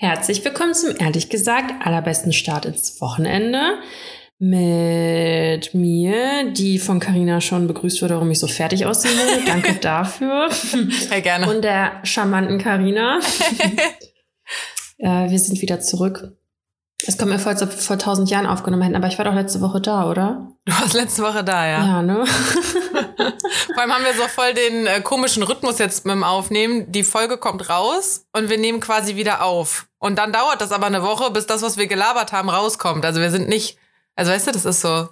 Herzlich willkommen zum ehrlich gesagt allerbesten Start ins Wochenende mit mir, die von Carina schon begrüßt wurde, warum ich so fertig aussehen will. Danke dafür. Sehr gerne. Und der charmanten Carina. äh, wir sind wieder zurück. Es kommt mir vor, als ob wir vor tausend Jahren aufgenommen hätten, aber ich war doch letzte Woche da, oder? Du warst letzte Woche da, ja. Ja, ne? Vor allem haben wir so voll den äh, komischen Rhythmus jetzt mit dem Aufnehmen. Die Folge kommt raus und wir nehmen quasi wieder auf. Und dann dauert das aber eine Woche, bis das, was wir gelabert haben, rauskommt. Also wir sind nicht, also weißt du, das ist so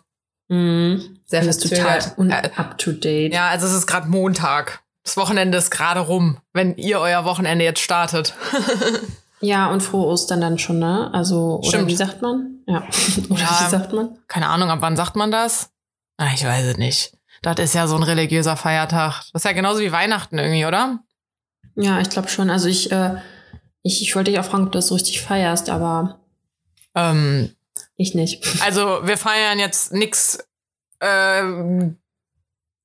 Mhm. sehr Das ist total verzögert. un Äh, up to date. Ja, also es ist gerade Montag. Das Wochenende ist gerade rum, wenn ihr euer Wochenende jetzt startet. Ja, und frohe Ostern dann schon, ne? Also, oder Stimmt. wie sagt man? Ja. oder Ja. wie sagt man? Keine Ahnung, ab wann sagt man das? Ah, ich weiß es nicht. Das ist ja so ein religiöser Feiertag. Das ist ja genauso wie Weihnachten irgendwie, oder? Ja, ich glaube schon. Also ich, äh, ich, ich wollte dich auch fragen, ob du das so richtig feierst, aber Ähm, ich nicht. Also wir feiern jetzt nix, ähm,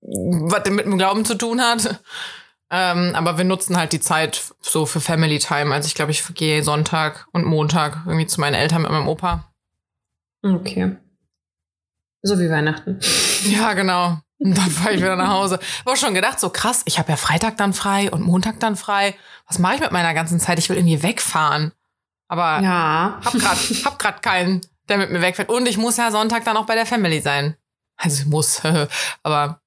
was mit dem Glauben zu tun hat. Ähm, aber wir nutzen halt die Zeit so für Family Time. Also ich glaube, ich gehe Sonntag und Montag irgendwie zu meinen Eltern mit meinem Opa. Okay. So wie Weihnachten. Ja, genau. Und dann fahre ich wieder nach Hause. Ich habe auch schon gedacht, so krass, ich habe ja Freitag dann frei und Montag dann frei. Was mache ich mit meiner ganzen Zeit? Ich will irgendwie wegfahren. Aber Ja. hab grad, hab grad keinen, der mit mir wegfährt. Und ich muss ja Sonntag dann auch bei der Family sein. Also ich muss, aber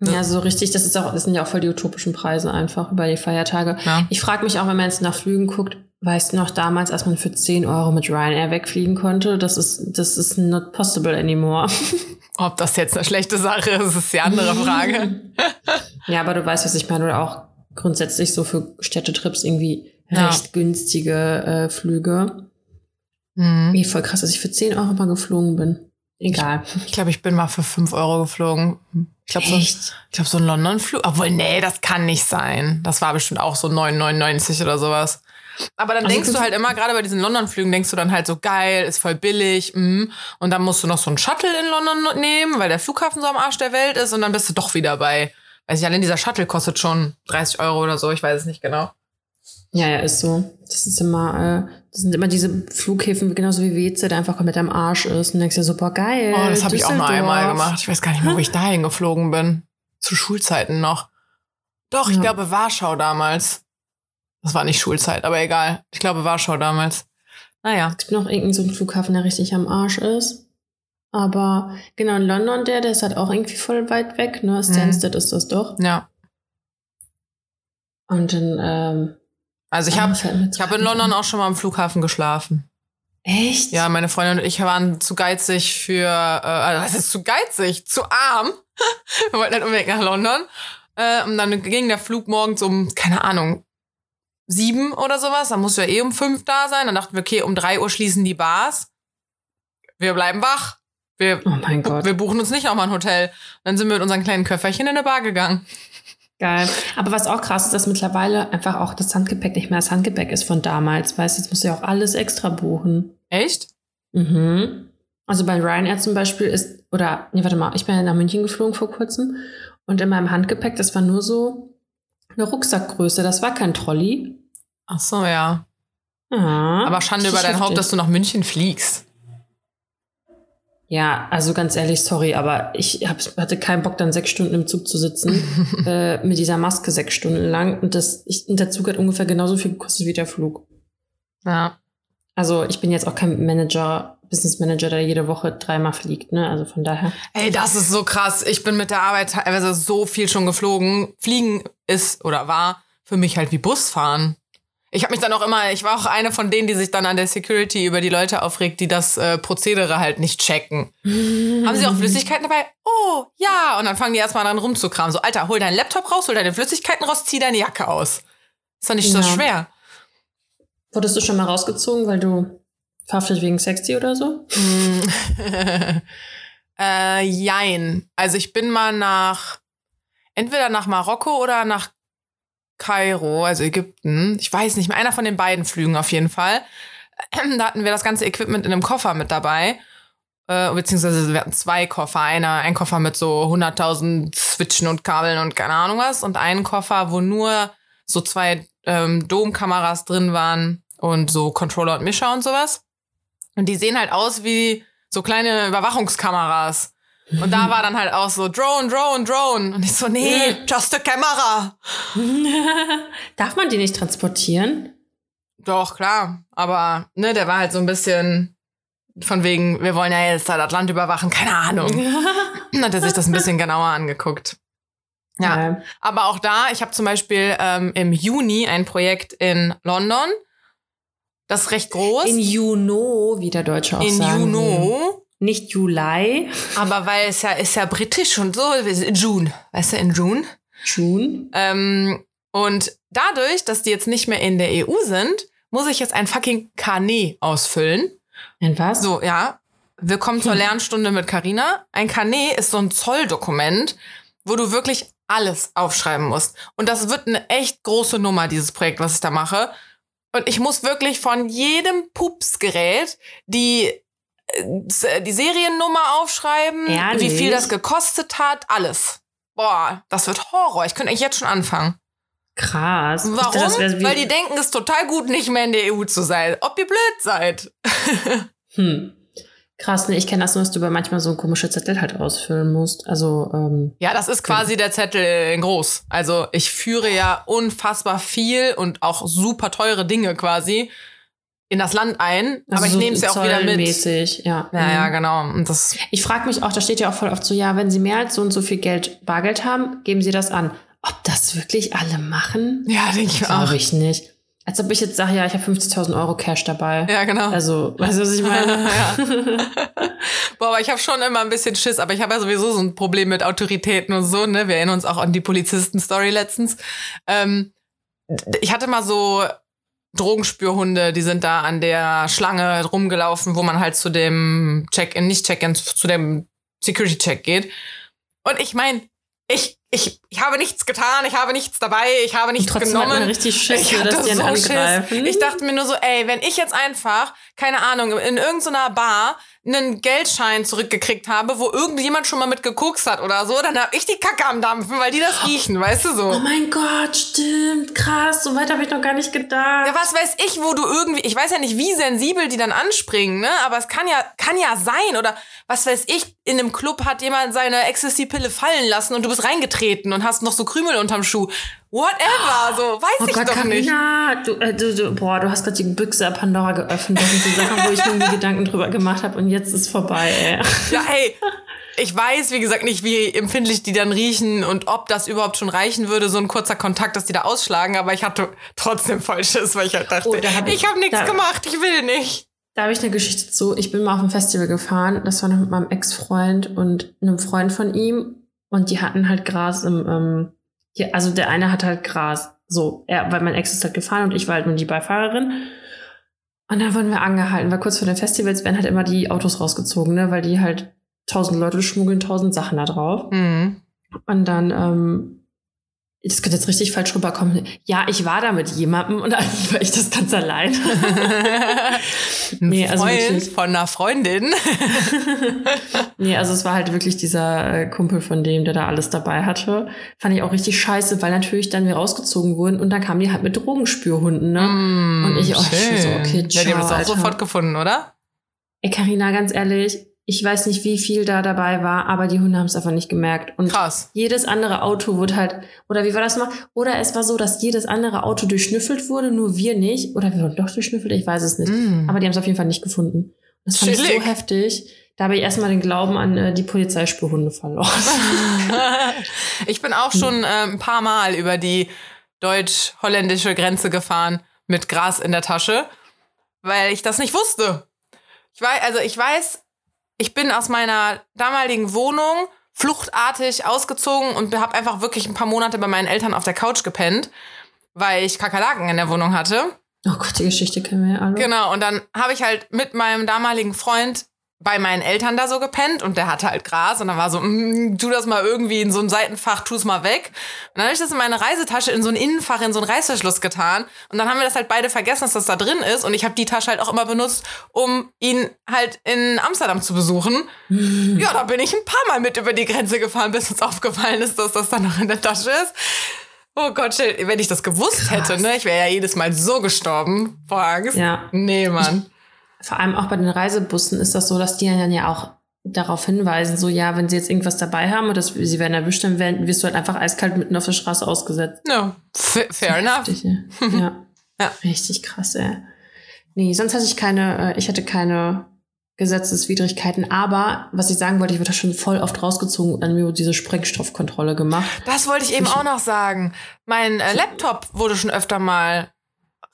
Ja, so richtig, das ist auch, das sind ja auch voll die utopischen Preise einfach über die Feiertage. ja. Ich frage mich auch, wenn man jetzt nach Flügen guckt, weißt du noch damals, als man für 10 Euro mit Ryanair wegfliegen konnte? Das ist, das ist not possible anymore. Ob das jetzt eine schlechte Sache ist, ist die andere Frage. ja, aber du weißt, was ich meine. Oder auch grundsätzlich so für Städtetrips irgendwie Ja. recht günstige äh, Flüge. Hm. Wie voll krass, dass ich für 10 Euro mal geflogen bin. Egal. Ich glaube, ich bin mal für 5 Euro geflogen. Ich glaube, so, ich glaub, so ein London-Flug. Obwohl, nee, das kann nicht sein. Das war bestimmt auch so 9,99 oder sowas. Aber dann Also denkst du fünf- halt immer, gerade bei diesen London-Flügen, denkst du dann halt so geil, ist voll billig. Mm. Und dann musst du noch so einen Shuttle in London nehmen, weil der Flughafen so am Arsch der Welt ist. Und dann bist du doch wieder bei, weiß ich, allein dieser Shuttle kostet schon 30 Euro oder so. Ich weiß es nicht genau. Ja, ja, ist so. Das ist immer, äh, das sind immer diese Flughäfen, genauso wie WZ, der einfach komplett am Arsch ist. Und denkst dir, super geil. Oh, das habe ich auch nur einmal Düsseldorf. gemacht. Ich weiß gar nicht mehr, wo ich dahin geflogen bin. Zu Schulzeiten noch. Doch, ich Ja. glaube Warschau damals. Das war nicht Schulzeit, aber egal. Ich glaube Warschau damals. Naja. Es gibt noch irgendeinen so einen Flughafen, der richtig am Arsch ist. Aber genau, in London, der, der ist halt auch irgendwie voll weit weg, ne? Stansted ist das doch. Ja. Und dann, ähm, Also ich habe ich hab in London auch schon mal am Flughafen geschlafen. Echt? Ja, meine Freundin und ich waren zu geizig für, äh, also was ist zu geizig? Zu arm. Wir wollten halt unbedingt nach London. Äh, und dann ging der Flug morgens um, keine Ahnung, sieben oder sowas. Dann musst du ja eh um fünf da sein. Dann dachten wir, okay, um drei Uhr schließen die Bars. Wir bleiben wach. Wir, Oh mein Gott. wir buchen uns nicht nochmal ein Hotel. Dann sind wir mit unseren kleinen Köfferchen in eine Bar gegangen. Geil. Aber was auch krass ist, dass mittlerweile einfach auch das Handgepäck nicht mehr das Handgepäck ist von damals. Weißt du, jetzt musst du ja auch alles extra buchen. Echt? Mhm. Also bei Ryanair zum Beispiel ist, oder, nee, warte mal, ich bin ja nach München geflogen vor kurzem und in meinem Handgepäck, das war nur so eine Rucksackgröße, das war kein Trolley. Ach so, ja. Ja, Aber Schande über dein Haupt, dass du nach München fliegst. Ja, also ganz ehrlich, sorry, aber ich hab, hatte keinen Bock, dann sechs Stunden im Zug zu sitzen, äh, mit dieser Maske sechs Stunden lang. Und, das, ich, und der Zug hat ungefähr genauso viel gekostet wie der Flug. Ja. Also ich bin jetzt auch kein Manager, Business Manager, der jede Woche dreimal fliegt, ne? Also von daher. Ey, das ist so krass. Ich bin mit der Arbeit teilweise so viel schon geflogen. Fliegen ist oder war für mich halt wie Busfahren. Ich habe mich dann auch immer, ich war auch eine von denen, die sich dann an der Security über die Leute aufregt, die das äh, Prozedere halt nicht checken. Haben sie auch Flüssigkeiten dabei? Oh, ja. Und dann fangen die erstmal an rumzukramen. So, Alter, hol deinen Laptop raus, hol deine Flüssigkeiten raus, zieh deine Jacke aus. Ist doch nicht so Ja. schwer. Wurdest du schon mal rausgezogen, weil du verhaftet wegen Sexy oder so? Mm. äh, jein. Also ich bin mal nach, entweder nach Marokko oder nach Kairo, also Ägypten. Ich weiß nicht mehr, einer von den beiden Flügen auf jeden Fall. Da hatten wir das ganze Equipment in einem Koffer mit dabei. Äh, beziehungsweise wir hatten zwei Koffer. Einer, ein Koffer mit so 100.000 Switchen und Kabeln und keine Ahnung was. Und einen Koffer, wo nur so zwei ähm, Domkameras drin waren, und so Controller und Mischer und sowas. Und die sehen halt aus wie so kleine Überwachungskameras. Und da war dann halt auch so Drone, Drone, Drone. Und ich so, nee, just a camera. Darf man die nicht transportieren? Doch, klar. Aber, ne, der war halt so ein bisschen von wegen, wir wollen ja jetzt da das Land überwachen. Keine Ahnung. Dann hat er sich das ein bisschen genauer angeguckt. Ja. Ja. Aber auch da, ich habe zum Beispiel ähm, im Juni ein Projekt in London. Das ist recht groß. In Juno, wie der Deutsche auch in. Juno. Nicht Juli. Aber weil es ja ist ja britisch und so, in June, weißt du, in June. June. Ähm, und dadurch, dass die jetzt nicht mehr in der EU sind, muss ich jetzt ein fucking Carnet ausfüllen. In was? So, ja. Willkommen zur Hm. Lernstunde mit Carina. Ein Carnet ist so ein Zolldokument, wo du wirklich alles aufschreiben musst. Und das wird eine echt große Nummer, dieses Projekt, was ich da mache. Und ich muss wirklich von jedem Pupsgerät die, die Seriennummer aufschreiben, Ehrlich? wie viel das gekostet hat, alles. Boah, das wird Horror. Ich könnte eigentlich jetzt schon anfangen. Krass. Warum? dachte, Weil die denken, es ist total gut, nicht mehr in der EU zu sein. Ob ihr blöd seid. Hm. Krass, ne, ich kenne das nur, dass du aber manchmal so komische Zettel halt ausfüllen musst. Also, ähm, Ja, das ist quasi der Zettel in groß. Also ich führe ja unfassbar viel und auch super teure Dinge quasi in das Land ein. also aber ich nehme es ja auch wieder mit. zollmäßig, Ja, Ja, ja, Mhm. genau. Und das, Ich frage mich auch, da steht ja auch voll oft so, ja, wenn sie mehr als so und so viel Geld, Bargeld haben, geben sie das an. Ob das wirklich alle machen? ja, denke ich auch. Glaube ich nicht. Als ob ich jetzt sage, ja, ich habe 50.000 Euro Cash dabei. Ja, genau. Also, weißt du, was ich meine? Boah, aber ich habe schon immer ein bisschen Schiss, aber ich habe ja sowieso so ein Problem mit Autoritäten und so, ne? Wir erinnern uns auch an die Polizisten-Story letztens. Ähm, ich hatte mal so Drogenspürhunde, die sind da an der Schlange rumgelaufen, wo man halt zu dem Check-in, nicht Check-in, zu dem Security-Check geht. Und ich meine, ich, ich, ich habe nichts getan, ich habe nichts dabei, ich habe nichts Trotzdem hat genommen. man richtig Schiss, Ich dass die so angreifen. Schiss. Ich dachte mir nur so, ey, wenn ich jetzt einfach, keine Ahnung, in irgendeiner Bar einen Geldschein zurückgekriegt habe, wo irgendjemand schon mal mit gekokst hat oder so, dann hab ich die Kacke am Dampfen, weil die das riechen, weißt du so. Oh mein Gott, stimmt, krass, so weit habe ich noch gar nicht gedacht. Ja, was weiß ich, wo du irgendwie, ich weiß ja nicht, wie sensibel die dann anspringen, ne? Aber es kann ja, kann ja sein. Oder was weiß ich, in einem Club hat jemand seine Ecstasy-Pille fallen lassen und du bist reingetreten und hast noch so Krümel unterm Schuh. Whatever, so, weiß Oh ich Gott, doch nicht. Carina, du, äh, du, du, boah, du hast gerade die Büchse Pandora geöffnet. Das sind so Sachen, wo ich mir nie Gedanken drüber gemacht habe und jetzt ist vorbei, ey. Ja, ey, ich weiß, wie gesagt, nicht, wie empfindlich die dann riechen und ob das überhaupt schon reichen würde, so ein kurzer Kontakt, dass die da ausschlagen, aber ich hatte trotzdem Falsches, weil ich halt dachte, Oh, da hab ich- ich habe nichts gemacht, ich will nicht. Da habe ich eine Geschichte zu. Ich bin mal auf ein Festival gefahren. Das war noch mit meinem Ex-Freund und einem Freund von ihm. Und die hatten halt Gras im, ähm, hier, also der eine hat halt Gras. So, er, weil mein Ex ist halt gefahren und ich war halt nur die Beifahrerin. Und dann wurden wir angehalten, weil kurz vor den Festivals werden halt immer die Autos rausgezogen, ne, weil die halt tausend Leute schmuggeln tausend Sachen da drauf. Mhm. Und dann, ähm, das könnte jetzt richtig falsch rüberkommen. Ja, ich war da mit jemandem und eigentlich war ich das ganz allein. Ein Nee, also Freund wirklich. von einer Freundin. Nee, also es war halt wirklich dieser äh, Kumpel von dem, der da alles dabei hatte. Fand ich auch richtig scheiße, weil natürlich dann wir rausgezogen wurden und dann kamen die halt mit Drogenspürhunden, ne? Und ich auch schon so, okay, Ja, die haben das ciao, auch Alter. sofort gefunden, oder? Ey, Carina, ganz ehrlich, ich weiß nicht, wie viel da dabei war, aber die Hunde haben es einfach nicht gemerkt. Und Krass. jedes andere Auto wurde halt, oder wie war das mal? Oder es war so, dass jedes andere Auto durchschnüffelt wurde, nur wir nicht. Oder wir wurden doch durchschnüffelt, ich weiß es nicht. Mm. Aber die haben es auf jeden Fall nicht gefunden. Das fand ich Chillig. so heftig. Da habe ich erstmal den Glauben an äh, die Polizeispürhunde verloren. ich bin auch schon äh, ein paar Mal über die deutsch-holländische Grenze gefahren mit Gras in der Tasche, weil ich das nicht wusste. Ich weiß, also ich weiß, ich bin aus meiner damaligen Wohnung fluchtartig ausgezogen und habe einfach wirklich ein paar Monate bei meinen Eltern auf der Couch gepennt, weil ich Kakerlaken in der Wohnung hatte. Oh Gott, die Geschichte kennen wir ja alle. Genau, und dann habe ich halt mit meinem damaligen Freund bei meinen Eltern da so gepennt und der hatte halt Gras und dann war so, mm, tu das mal irgendwie in so ein Seitenfach, tu es mal weg. Und dann habe ich das in meine Reisetasche in so ein Innenfach, in so einen Reißverschluss getan und dann haben wir das halt beide vergessen, dass das da drin ist und ich habe die Tasche halt auch immer benutzt, um ihn halt in Amsterdam zu besuchen. Ja, da bin ich ein paar Mal mit über die Grenze gefahren, bis uns aufgefallen ist, dass das dann noch in der Tasche ist. Oh Gott, wenn ich das gewusst Krass. hätte, ne, ich wäre ja jedes Mal so gestorben vor Angst. Ja. Nee, Mann. Vor allem auch bei den Reisebussen ist das so, dass die dann ja auch darauf hinweisen, so ja, wenn sie jetzt irgendwas dabei haben und sie werden erwischt, dann werden, wirst du halt einfach eiskalt mitten auf der Straße ausgesetzt. No, fair, fair enough. Richtig, ja. ja. Richtig krass, ey. Nee, sonst hatte ich keine, äh, ich hatte keine Gesetzeswidrigkeiten. Aber was ich sagen wollte, ich wurde schon voll oft rausgezogen und an mir diese Sprengstoffkontrolle gemacht. Das wollte ich eben ich, auch noch sagen. Mein äh, Laptop wurde schon öfter mal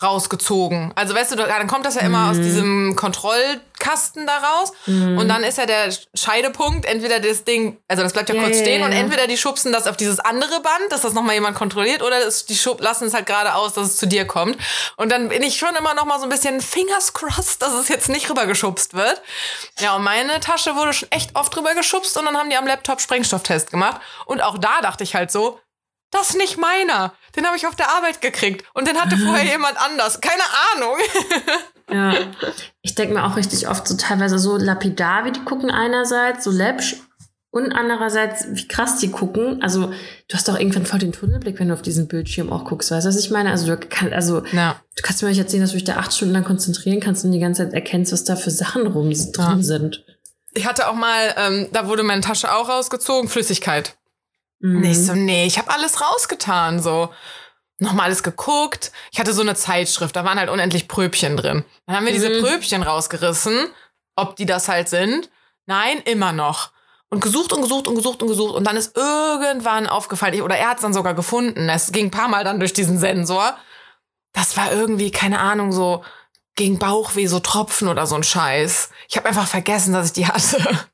rausgezogen. Also weißt du, dann kommt das ja immer mhm. aus diesem Kontrollkasten da raus mhm. und dann ist ja der Scheidepunkt, entweder das Ding, also das bleibt ja, ja kurz stehen ja, und entweder die schubsen das auf dieses andere Band, dass das nochmal jemand kontrolliert oder das, die schub, lassen es halt gerade aus, dass es zu dir kommt. Und dann bin ich schon immer noch mal so ein bisschen fingers crossed, dass es jetzt nicht rübergeschubst wird. Ja, und meine Tasche wurde schon echt oft rübergeschubst und dann haben die am Laptop Sprengstofftest gemacht und auch da dachte ich halt so, das ist nicht meiner. Den habe ich auf der Arbeit gekriegt. Und den hatte vorher jemand anders. Keine Ahnung. ja. Ich denke mir auch richtig oft so teilweise so lapidar, wie die gucken einerseits, so läppsch. Und andererseits, wie krass die gucken. Also, du hast doch irgendwann voll den Tunnelblick, wenn du auf diesen Bildschirm auch guckst. Weißt du, was ich meine? Also, du, kann, also, ja. du kannst mir nicht erzählen, dass du dich da acht Stunden lang konzentrieren kannst und die ganze Zeit erkennst, was da für Sachen rum drin ja. sind. Ich hatte auch mal, ähm, da wurde meine Tasche auch rausgezogen, Flüssigkeit. Mhm. Nicht so, nee, ich habe alles rausgetan, so. Nochmal alles geguckt. Ich hatte so eine Zeitschrift, da waren halt unendlich Pröbchen drin. Dann haben wir mhm. diese Pröbchen rausgerissen, ob die das halt sind. Nein, immer noch. Und gesucht und gesucht und gesucht und gesucht. Und dann ist irgendwann aufgefallen, oder er hat es dann sogar gefunden. Es ging ein paar Mal dann durch diesen Sensor. Das war irgendwie, keine Ahnung, so gegen Bauchweh, so Tropfen oder so ein Scheiß. Ich habe einfach vergessen, dass ich die hatte.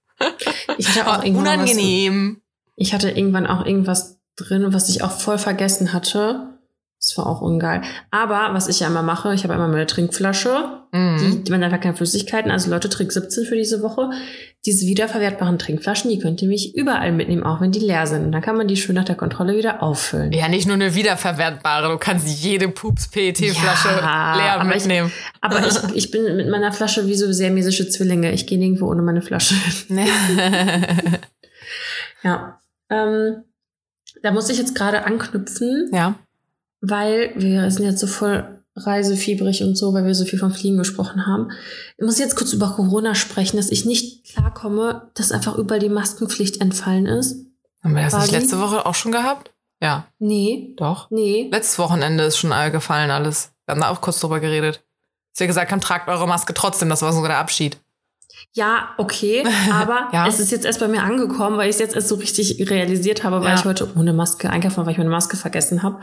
Ich hatte auch unangenehm. Ich hatte irgendwann auch irgendwas drin, was ich auch voll vergessen hatte. Das war auch ungeil. Aber was ich ja immer mache, ich habe immer meine Trinkflasche. Mhm. Die, man einfach keine Flüssigkeiten. Also Leute, Trick 17 für diese Woche. Diese wiederverwertbaren Trinkflaschen, die könnt ihr mich überall mitnehmen, auch wenn die leer sind. Und dann kann man die schön nach der Kontrolle wieder auffüllen. Ja, nicht nur eine wiederverwertbare. Du kannst jede Pups-PET-Flasche ja, leer mitnehmen. Ich, aber ich, ich bin mit meiner Flasche wie so sehr mesische Zwillinge. Ich gehe nirgendwo ohne meine Flasche. ja. Ähm, da muss ich jetzt gerade anknüpfen. Ja. Weil wir sind jetzt so voll reisefiebrig und so, weil wir so viel vom Fliegen gesprochen haben. Ich muss jetzt kurz über Corona sprechen, dass ich nicht klarkomme, dass einfach überall die Maskenpflicht entfallen ist. Haben wir das nicht letzte Woche auch schon gehabt? Ja. Nee. Doch. Nee. Letztes Wochenende ist schon gefallen alles. Wir haben da auch kurz drüber geredet. Dass wir gesagt haben, tragt eure Maske trotzdem, das war sogar der Abschied. Ja, okay, aber ja. es ist jetzt erst bei mir angekommen, weil ich es jetzt erst so richtig realisiert habe, weil ja. ich heute ohne Maske einkaufen, weil ich meine Maske vergessen habe.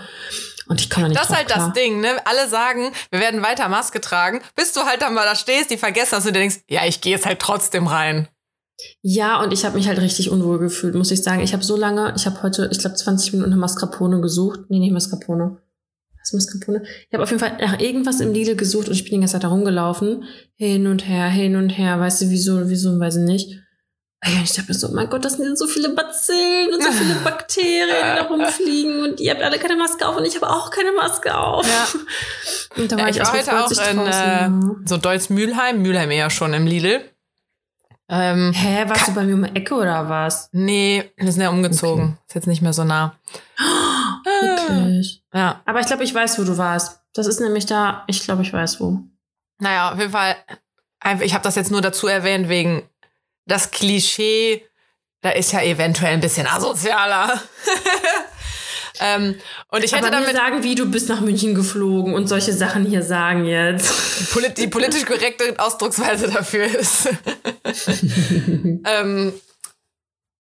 Und ich kann da nicht Das ist halt klar. das Ding, ne? Alle sagen, wir werden weiter Maske tragen, bis du halt dann mal da stehst, die vergessen hast und du denkst, ja, ich gehe jetzt halt trotzdem rein. Ja, und ich habe mich halt richtig unwohl gefühlt, muss ich sagen. Ich habe so lange, ich habe heute, ich glaube, 20 Minuten eine Mascarpone gesucht. Nee, nicht Mascarpone. Was Mascarpone? Ich habe auf jeden Fall nach irgendwas im Lidl gesucht und ich bin die ganze Zeit da rumgelaufen. Hin und her, hin und her. Weißt du, wieso, wieso, weiß ich nicht. Und ich dachte mir so, mein Gott, das sind so viele Bazillen und so viele Bakterien, die da rumfliegen und ihr habt alle keine Maske auf und ich habe auch keine Maske auf. Ja. Und da war ich, ich war heute auch in äh, so Deutz Mülheim, Mülheim eher schon im Lidl. Ähm, Hä, warst du bei mir um die Ecke oder was? Nee, wir sind ja umgezogen. Okay. Ist jetzt nicht mehr so nah. Wirklich? Ja. Aber ich glaube, ich weiß, wo du warst. Das ist nämlich da, ich glaube, ich weiß wo. Naja, auf jeden Fall, ich habe das jetzt nur dazu erwähnt, wegen das Klischee, da ist ja eventuell ein bisschen asozialer. ähm, und ich hätte Aber damit sagen, wie du bist nach München geflogen und solche Sachen hier sagen jetzt. Die, die politisch korrekte Ausdrucksweise dafür ist. ähm,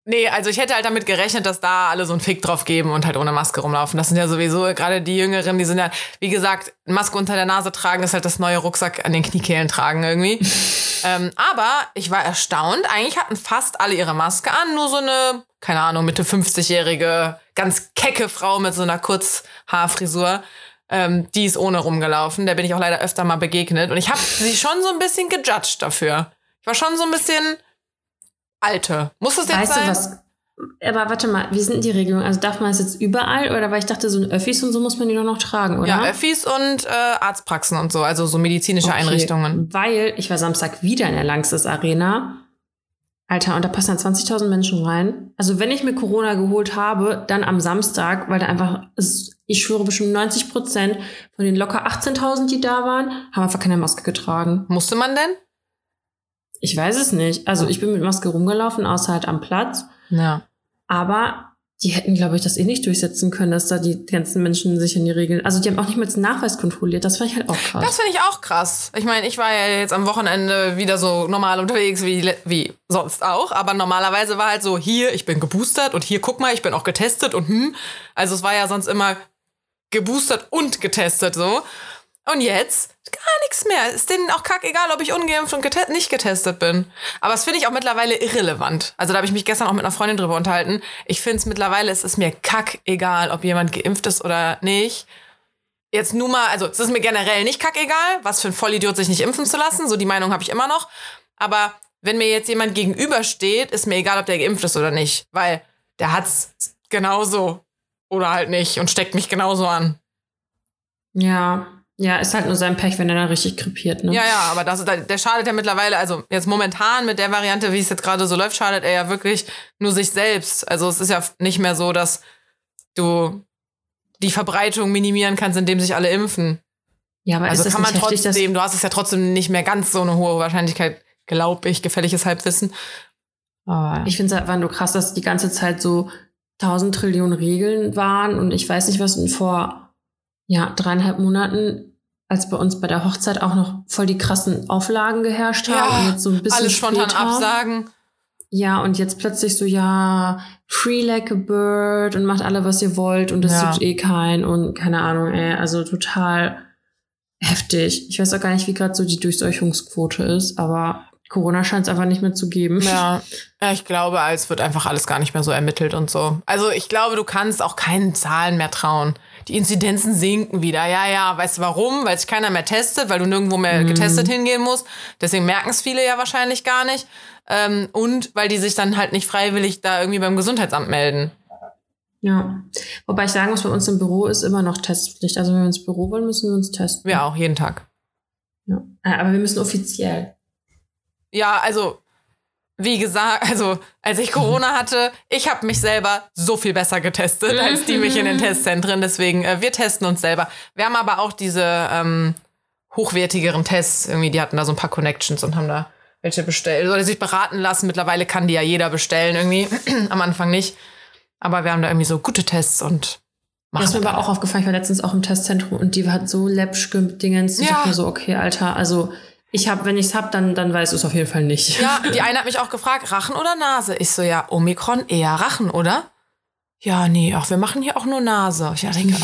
Nee, also ich hätte halt damit gerechnet, dass da alle so einen Fick drauf geben und halt ohne Maske rumlaufen. Das sind ja sowieso gerade die Jüngeren, die sind ja, wie gesagt, Maske unter der Nase tragen ist halt das neue Rucksack an den Kniekehlen tragen irgendwie. ähm, aber ich war erstaunt, eigentlich hatten fast alle ihre Maske an, nur so eine, keine Ahnung, Mitte 50-jährige, ganz kecke Frau mit so einer Kurzhaarfrisur. Ähm, die ist ohne rumgelaufen. Der bin ich auch leider öfter mal begegnet. Und ich habe sie schon so ein bisschen gejudged dafür. Ich war schon so ein bisschen alte. Muss das jetzt weißt sein? Du was? Aber warte mal, wie sind die Regelungen? Also darf man es jetzt überall oder weil ich dachte, so ein Öffis und so muss man die doch noch tragen, oder? Ja, Öffis und äh, Arztpraxen und so, also so medizinische okay, Einrichtungen. Weil ich war Samstag wieder in der Langstes Arena. Alter, und da passen dann 20.000 Menschen rein. Also wenn ich mir Corona geholt habe, dann am Samstag, weil da einfach ich schwöre bestimmt 90 Prozent von den locker 18.000, die da waren, haben einfach keine Maske getragen. Musste man denn? Ich weiß es nicht. Also ich bin mit Maske rumgelaufen, außer halt am Platz. Ja. Aber die hätten, glaube ich, das eh nicht durchsetzen können, dass da die ganzen Menschen sich an die Regeln. Also die haben auch nicht mal den Nachweis kontrolliert. Das fand ich halt auch krass. Das finde ich auch krass. Ich meine, ich war ja jetzt am Wochenende wieder so normal unterwegs wie, wie sonst auch. Aber normalerweise war halt so, hier, ich bin geboostert und hier, guck mal, ich bin auch getestet und hm. Also es war ja sonst immer geboostert und getestet so. Und jetzt gar nichts mehr. Ist denen auch kackegal, ob ich ungeimpft und getet nicht getestet bin. Aber das finde ich auch mittlerweile irrelevant. Also da habe ich mich gestern auch mit einer Freundin drüber unterhalten. Ich finde es mittlerweile, es ist mir kackegal, ob jemand geimpft ist oder nicht. Jetzt nur mal, also es ist mir generell nicht kackegal, was für ein Vollidiot sich nicht impfen zu lassen. So die Meinung habe ich immer noch. Aber wenn mir jetzt jemand gegenübersteht, ist mir egal, ob der geimpft ist oder nicht. Weil der hat's genauso oder halt nicht und steckt mich genauso an. Ja, ja, ist halt nur sein Pech, wenn er dann richtig krepiert, ne? Ja, ja, aber das, der schadet ja mittlerweile, also jetzt momentan mit der Variante, wie es jetzt gerade so läuft, schadet er ja wirklich nur sich selbst. Also es ist ja nicht mehr so, dass du die Verbreitung minimieren kannst, indem sich alle impfen. Ja, aber also ist das kann man nicht heftig, trotzdem, du hast es ja trotzdem nicht mehr ganz so eine hohe Wahrscheinlichkeit, glaube ich, gefälliges Halbwissen. Aber Ich finde es einfach nur krass, dass die ganze Zeit so tausend Trillionen Regeln waren und ich weiß nicht was vor ja dreieinhalb Monaten, als bei uns bei der Hochzeit auch noch voll die krassen Auflagen geherrscht haben und jetzt so ein bisschen alles spontan später. absagen. Ja, und jetzt plötzlich so, ja, free like a bird und macht alle, was ihr wollt und es Ja. tut eh kein und keine Ahnung, ey, also total heftig. Ich weiß auch gar nicht, wie gerade so die Durchseuchungsquote ist, aber Corona scheint es einfach nicht mehr zu geben. Ja, ja, ich glaube, es wird einfach alles gar nicht mehr so ermittelt und so. Also ich glaube, du kannst auch keinen Zahlen mehr trauen. Die Inzidenzen sinken wieder. Ja, ja, weißt du warum? Weil sich keiner mehr testet, weil du nirgendwo mehr getestet hingehen musst. Deswegen merken es viele ja wahrscheinlich gar nicht. Ähm, und weil die sich dann halt nicht freiwillig da irgendwie beim Gesundheitsamt melden. Ja. Wobei ich sagen muss, bei uns im Büro ist immer noch Testpflicht. Also wenn wir ins Büro wollen, müssen wir uns testen. Ja, auch jeden Tag. ja. Äh, Aber wir müssen offiziell. Ja, also wie gesagt, also als ich Corona hatte, ich habe mich selber so viel besser getestet als die mich in den Testzentren. Deswegen, äh, wir testen uns selber. Wir haben aber auch diese ähm, hochwertigeren Tests. Irgendwie, die hatten da so ein paar Connections und haben da welche bestellt. Oder sich beraten lassen. Mittlerweile kann die ja jeder bestellen irgendwie. Am Anfang nicht. Aber wir haben da irgendwie so gute Tests und Das ist mir machen aber auch aufgefallen. Ich war letztens auch im Testzentrum und die hat so läppsch gedingens. Ich Ja. dachte mir so, okay, Alter, also ich habe, wenn ich es hab, dann, dann weiß ich es auf jeden Fall nicht. Ja, die eine hat mich auch gefragt, Rachen oder Nase? Ich so, ja, Omikron eher Rachen, oder? Ja, nee, ach, wir machen hier auch nur Nase. Ich denke, äh.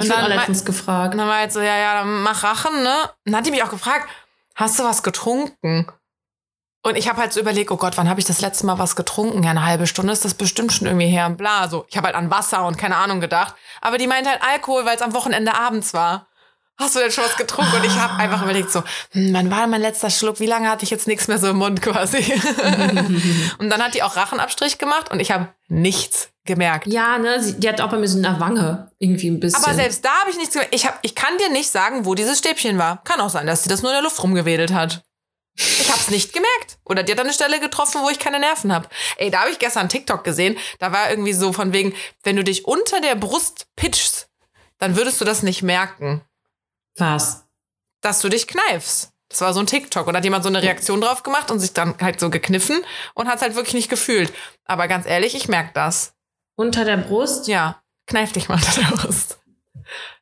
Ich Und wurde auch dann, letztens gefragt. und dann war jetzt so, ja, ja, dann mach Rachen, ne? Und dann hat die mich auch gefragt, hast du was getrunken? Und ich habe halt so überlegt, oh Gott, wann habe ich das letzte Mal was getrunken? Ja, eine halbe Stunde ist das bestimmt schon irgendwie her und bla. So, ich habe halt an Wasser und keine Ahnung gedacht. Aber die meint halt Alkohol, weil es am Wochenende abends war. Hast du denn schon was getrunken? Und ich habe einfach überlegt so, hm, wann war mein letzter Schluck? Wie lange hatte ich jetzt nichts mehr so im Mund quasi? und dann hat die auch Rachenabstrich gemacht und ich habe nichts gemerkt. Ja, ne, sie, die hat auch bei mir so eine Wange irgendwie ein bisschen. Aber selbst da habe ich nichts gemerkt. Ich, hab, ich kann dir nicht sagen, wo dieses Stäbchen war. Kann auch sein, dass sie das nur in der Luft rumgewedelt hat. Ich habe es nicht gemerkt. Oder die hat eine Stelle getroffen, wo ich keine Nerven habe. Ey, da habe ich gestern TikTok gesehen. Da war irgendwie so von wegen, wenn du dich unter der Brust pitchst, dann würdest du das nicht merken, Was? dass du dich kneifst. Das war so ein TikTok. Und hat jemand so eine Reaktion drauf gemacht und sich dann halt so gekniffen und hat es halt wirklich nicht gefühlt. Aber ganz ehrlich, ich merke das. Unter der Brust? Ja, kneif dich mal unter der Brust.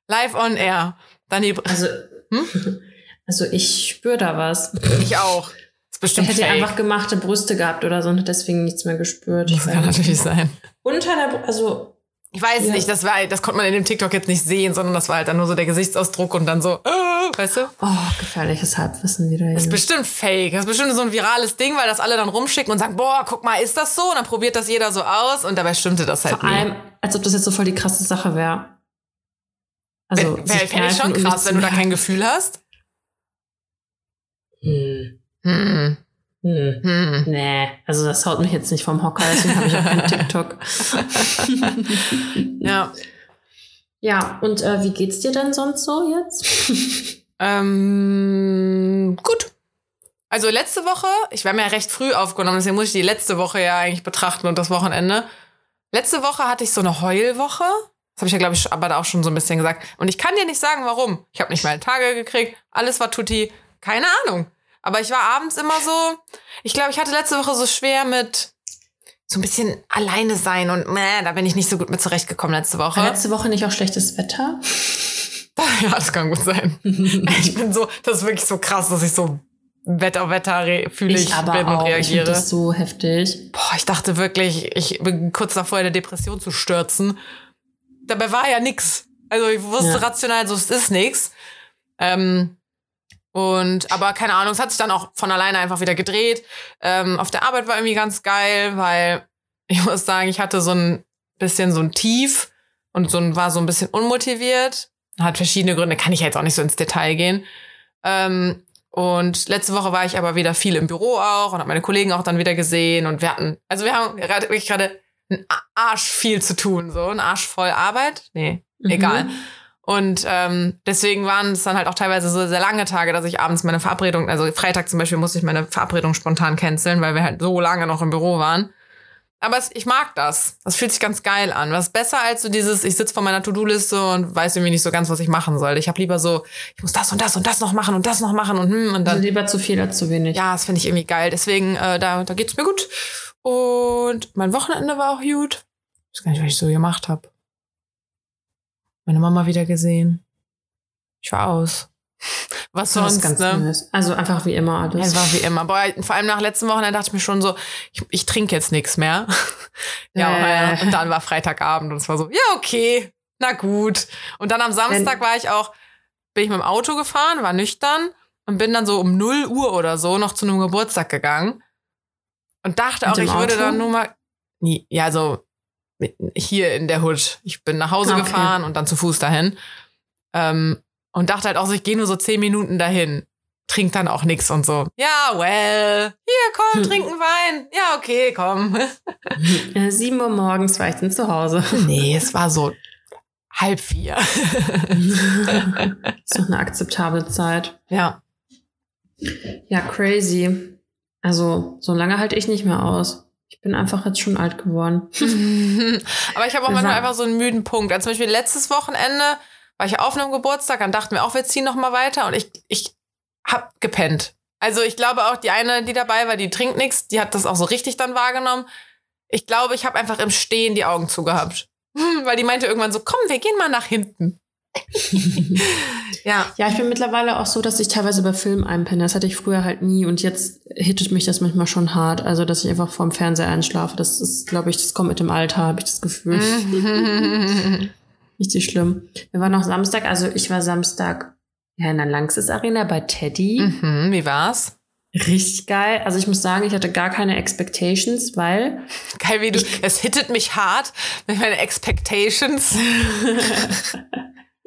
Live on air. Dann die, Also, Hm? also ich spüre da was. ich auch. Ist bestimmt hätte fake. einfach gemachte Brüste gehabt oder so und hat deswegen nichts mehr gespürt. das kann natürlich sein. Unter der Brust, also Ich weiß Ja. nicht, das war, das konnte man in dem TikTok jetzt nicht sehen, sondern das war halt dann nur so der Gesichtsausdruck und dann so, äh, weißt du? Oh, gefährliches Halbwissen wieder. Das ist bestimmt fake. Das ist bestimmt so ein virales Ding, weil das alle dann rumschicken und sagen, boah, guck mal, ist das so? Und dann probiert das jeder so aus und dabei stimmte das halt Vor nie. allem, als ob das jetzt so voll die krasse Sache wäre. Also, Wäre wär ich schon krass, wenn du da kein Gefühl hast. Hm. Hm, Hm. hm. Nee, also das haut mich jetzt nicht vom Hocker, deswegen habe ich auch keinen TikTok. Ja. Ja, und äh, wie geht's dir denn sonst so jetzt? Ähm, gut. Also letzte Woche, ich war mir ja recht früh aufgenommen, deswegen muss ich die letzte Woche ja eigentlich betrachten und das Wochenende. Letzte Woche hatte ich so eine Heulwoche. Das habe ich ja, glaube ich, aber auch schon so ein bisschen gesagt. Und ich kann dir nicht sagen, warum. Ich habe nicht meine Tage gekriegt, alles war tutti, keine Ahnung. Aber ich war abends immer so, ich glaube, ich hatte letzte Woche so schwer mit so ein bisschen alleine sein und meh, da bin ich nicht so gut mit zurechtgekommen letzte Woche. War letzte Woche nicht auch schlechtes Wetter? Ja, das kann gut sein. ich bin so, das ist wirklich so krass, dass ich so Wetter, Wetter fühle ich, ich aber bin auch. und Ich reagiere. finde das so heftig. Boah, ich dachte wirklich, ich bin kurz davor, in der Depression zu stürzen. Dabei war ja nix. Also ich wusste Ja. rational, so es ist nix. Ähm, und aber keine Ahnung, es hat sich dann auch von alleine einfach wieder gedreht. Ähm, auf der Arbeit war irgendwie ganz geil, weil ich muss sagen, ich hatte so ein bisschen so ein Tief und so ein, war so ein bisschen unmotiviert. Hat verschiedene Gründe, kann ich jetzt auch nicht so ins Detail gehen. Ähm, und letzte Woche war ich aber wieder viel im Büro auch und habe meine Kollegen auch dann wieder gesehen und wir hatten, also wir haben gerade wirklich gerade einen Arsch viel zu tun, so ein Arsch voll Arbeit. Nee, Mhm. egal. Und ähm, deswegen waren es dann halt auch teilweise so sehr lange Tage, dass ich abends meine Verabredung, also Freitag zum Beispiel musste ich meine Verabredung spontan canceln, weil wir halt so lange noch im Büro waren. Aber es, ich mag das. Das fühlt sich ganz geil an. Was besser als so dieses, ich sitze vor meiner To-Do-Liste und weiß irgendwie nicht so ganz, was ich machen soll. Ich habe lieber so, ich muss das und das und das noch machen und das noch machen und hm und Also dann. lieber zu viel als zu wenig. Ja, das finde ich irgendwie geil. Deswegen, äh, da, da geht's mir gut. Und mein Wochenende war auch gut. Ich weiß gar nicht, was ich so gemacht habe. Meine Mama wieder gesehen. Ich war aus. Was sonst, ganz ne? Also einfach wie immer alles. Es war wie immer. Boah, vor allem nach letzten Wochenende dachte ich mir schon so, ich, ich trinke jetzt nichts mehr. ja, Äh. und dann war Freitagabend und es war so, ja, okay, na gut. Und dann am Samstag war ich auch, bin ich mit dem Auto gefahren, war nüchtern und bin dann so um 0 Uhr oder so noch zu einem Geburtstag gegangen und dachte auch, ich würde Auto? dann nur mal, nie, ja, so hier in der Hood. Ich bin nach Hause Okay. gefahren und dann zu Fuß dahin. Ähm, und dachte halt auch so, ich gehe nur so zehn Minuten dahin. Trink dann auch nix und so. Ja, well. Hier, komm, Hm. trinken Wein. Ja, okay, komm. Äh, 7 Uhr morgens war ich dann zu Hause. Nee, es war so halb vier. ist doch eine akzeptable Zeit. ja. Ja, crazy. Also, so lange halte ich nicht mehr aus. Ich bin einfach jetzt schon alt geworden. Aber ich habe auch manchmal einfach so einen müden Punkt. Also zum Beispiel letztes Wochenende war ich auf einem Geburtstag, dann dachten wir auch, wir ziehen noch mal weiter und ich, ich hab gepennt. Also ich glaube auch, die eine, die dabei war, die trinkt nichts, die hat das auch so richtig dann wahrgenommen. Ich glaube, ich habe einfach im Stehen die Augen zugehabt. Weil die meinte irgendwann so, komm, wir gehen mal nach hinten. ja. Ja, ich bin mittlerweile auch so, dass ich teilweise bei Filmen einpenne. Das hatte ich früher halt nie und jetzt hittet mich das manchmal schon hart. Also, dass ich einfach vorm Fernseher einschlafe. Das ist, glaube ich, das kommt mit dem Alter, habe ich das Gefühl. Mhm. Richtig schlimm. Wir waren noch Samstag, also ich war Samstag ja in der Langsys Arena bei Teddy. mhm, wie war's? Richtig geil. Also ich muss sagen, ich hatte gar keine Expectations, weil Geil, wie du, es hittet mich hart mit meinen Expectations.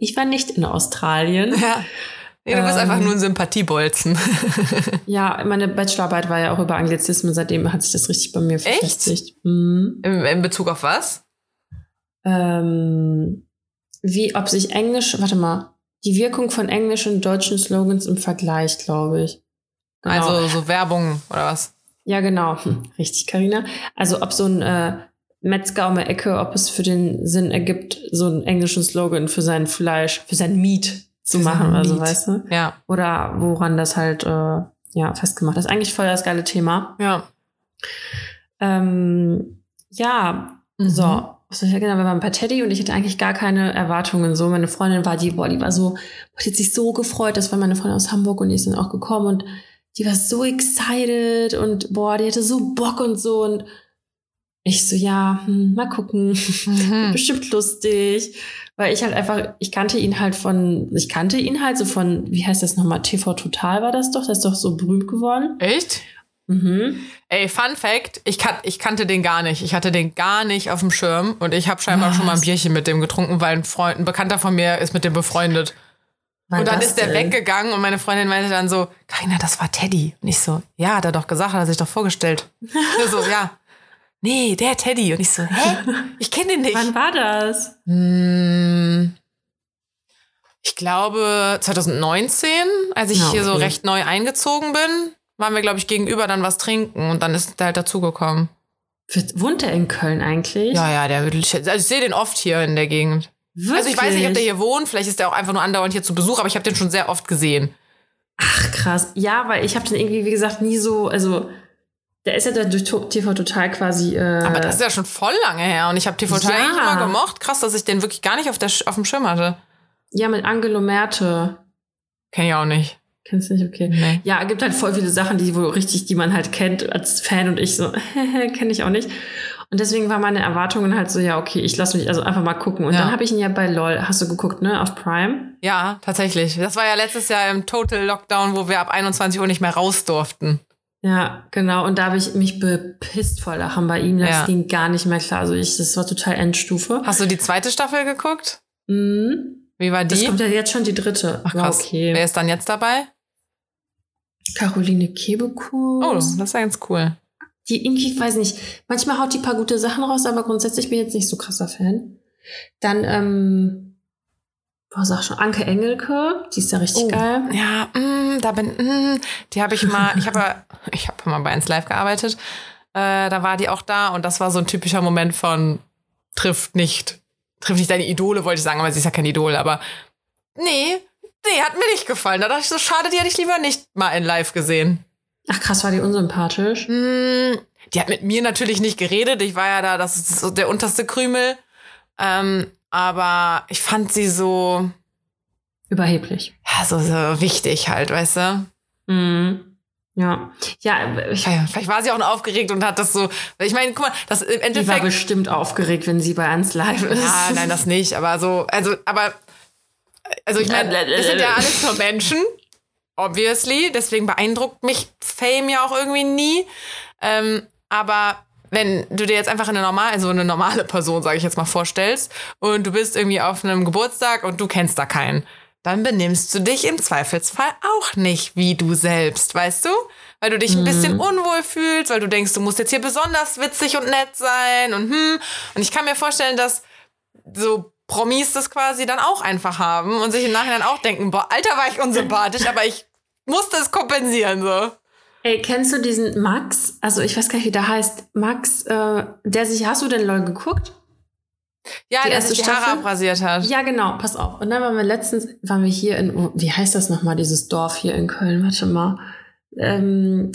Ich war nicht in Australien. Ja. Nee, du bist Ähm. einfach nur ein Sympathiebolzen. Ja, meine Bachelorarbeit war ja auch über Anglizismen, seitdem hat sich das richtig bei mir verfestigt. Mhm. In, in Bezug auf was? Ähm, wie, ob sich Englisch, warte mal, die Wirkung von englischen und deutschen Slogans im Vergleich, glaube ich. Genau. Also so Werbung oder was? Ja, genau. Hm, Richtig, Karina. Also ob so ein äh, Metzger um die Ecke, ob es für den Sinn ergibt, so einen englischen Slogan für sein Fleisch, für sein Meat zu Für machen oder so, Meat. weißt du? Ja. Oder woran das halt äh, ja festgemacht ist. Eigentlich voll das geile Thema. Ja. Ähm, ja, Mhm. so. Ich sagen? Genau, wir waren bei Teddy und ich hatte eigentlich gar keine Erwartungen. So, meine Freundin war die, boah, die war so, boah, die hat sich so gefreut. Das war meine Freundin aus Hamburg und die ist dann auch gekommen und die war so excited und boah, die hatte so Bock und so und ich so, ja, hm, mal gucken. Mhm. Bestimmt lustig. Weil ich halt einfach, ich kannte ihn halt von, ich kannte ihn halt so von, wie heißt das nochmal, TV Total war das doch, das ist doch so berühmt geworden. Echt? Mhm. Ey, Fun Fact, ich, kan ich kannte den gar nicht. Ich hatte den gar nicht auf dem Schirm und ich habe scheinbar Was? schon mal ein Bierchen mit dem getrunken, weil ein Freund, ein Bekannter von mir ist mit dem befreundet. Wann und dann ist der denn? weggegangen und meine Freundin meinte dann so, Karina, das war Teddy. Und ich so, ja, hat er doch gesagt, hat er sich doch vorgestellt. So, ja. Nee, der Teddy. Und ich so, hä? Ich kenne den nicht. Wann war das? Hm, Ich glaube 2019, als ich Ja, hier so recht neu eingezogen bin, waren wir, glaube ich, gegenüber dann was trinken und dann ist der halt dazugekommen. Wohnt er in Köln eigentlich? Ja, ja, der also ich sehe den oft hier in der Gegend. Wirklich? Also ich weiß nicht, ob der hier wohnt, vielleicht ist der auch einfach nur andauernd hier zu Besuch, aber ich habe den schon sehr oft gesehen. Ach krass. Ja, weil ich habe den irgendwie, wie gesagt, nie so, also der ist ja dann durch TV Total quasi. Äh, Aber das ist ja schon voll lange her und ich habe TV Total Ja. eigentlich immer gemocht. Krass, dass ich den wirklich gar nicht auf, der, auf dem Schirm hatte. ja, mit Angelo Merte. Kenn ich auch nicht. Kennst du nicht? Okay. Nee. Ja, es gibt halt voll viele Sachen, die wohl richtig, die man halt kennt als Fan und ich so, kenne ich auch nicht. Und deswegen waren meine Erwartungen halt so, ja, okay, ich lasse mich also einfach mal gucken. Und Ja. dann habe ich ihn ja bei LOL, hast du geguckt, ne, auf Prime? Ja, tatsächlich. Das war ja letztes Jahr im Total Lockdown, wo wir ab 21 Uhr nicht mehr raus durften. Ja, genau. Und da habe ich mich bepisst vor Lachen bei ihm. Das Ja. ging gar nicht mehr klar. Also ich, das war total Endstufe. Hast du die zweite Staffel geguckt? Mhm. Wie war Das die? kommt ja jetzt schon die dritte. Ach krass. okay. Wer ist dann jetzt dabei? Caroline Kebekus. Oh, das ist ja ganz cool. Die irgendwie, weiß nicht, manchmal haut die paar gute Sachen raus, aber grundsätzlich bin ich jetzt nicht so krasser Fan. Dann, ähm, boah, sag schon, Anke Engelke, die ist ja richtig Oh. geil. Ja, mm, da bin, mm, die habe ich mal, ich habe ich habe mal bei 1 Live gearbeitet. Äh, da war die auch da und das war so ein typischer Moment von trifft nicht, trifft nicht deine Idole, wollte ich sagen, aber sie ist ja kein Idol, aber nee, nee, hat mir nicht gefallen. Da dachte ich so, schade, die hätte ich lieber nicht mal in Live gesehen. Ach krass, war die unsympathisch. Mm, Die hat mit mir natürlich nicht geredet. Ich war ja da, das ist so der unterste Krümel. Ähm, aber ich fand sie so, Überheblich. ja, so, so wichtig halt, weißt du? Mhm. Ja. Ja, ich, Vielleicht war sie auch noch aufgeregt und hat das so. Ich meine, guck mal, das im die war Endeffekt. bestimmt aufgeregt, wenn sie bei uns live ist. Ja, nein, das nicht. Aber so, also, aber. Also ich meine, das sind ja alles nur Menschen. Obviously. Deswegen beeindruckt mich Fame ja auch irgendwie nie. Ähm, aber wenn du dir jetzt einfach eine normal, also eine normale Person, sage ich jetzt mal, vorstellst und du bist irgendwie auf einem Geburtstag und du kennst da keinen, dann benimmst du dich im Zweifelsfall auch nicht wie du selbst, weißt du? Weil du dich ein bisschen unwohl fühlst, weil du denkst, du musst jetzt hier besonders witzig und nett sein und hm. Und ich kann mir vorstellen, dass so Promis das quasi dann auch einfach haben und sich im Nachhinein auch denken, boah, Alter, war ich unsympathisch, aber ich musste es kompensieren, so. Ey, kennst du diesen Max? Also ich weiß gar nicht, wie der heißt. Max, äh, der sich, hast du denn LOL geguckt? Ja, Die der sich die Haare Staffel? abrasiert hat. Ja, genau, pass auf. Und dann waren wir letztens, waren wir hier in, oh, wie heißt das nochmal, dieses Dorf hier in Köln? Warte mal. Ähm,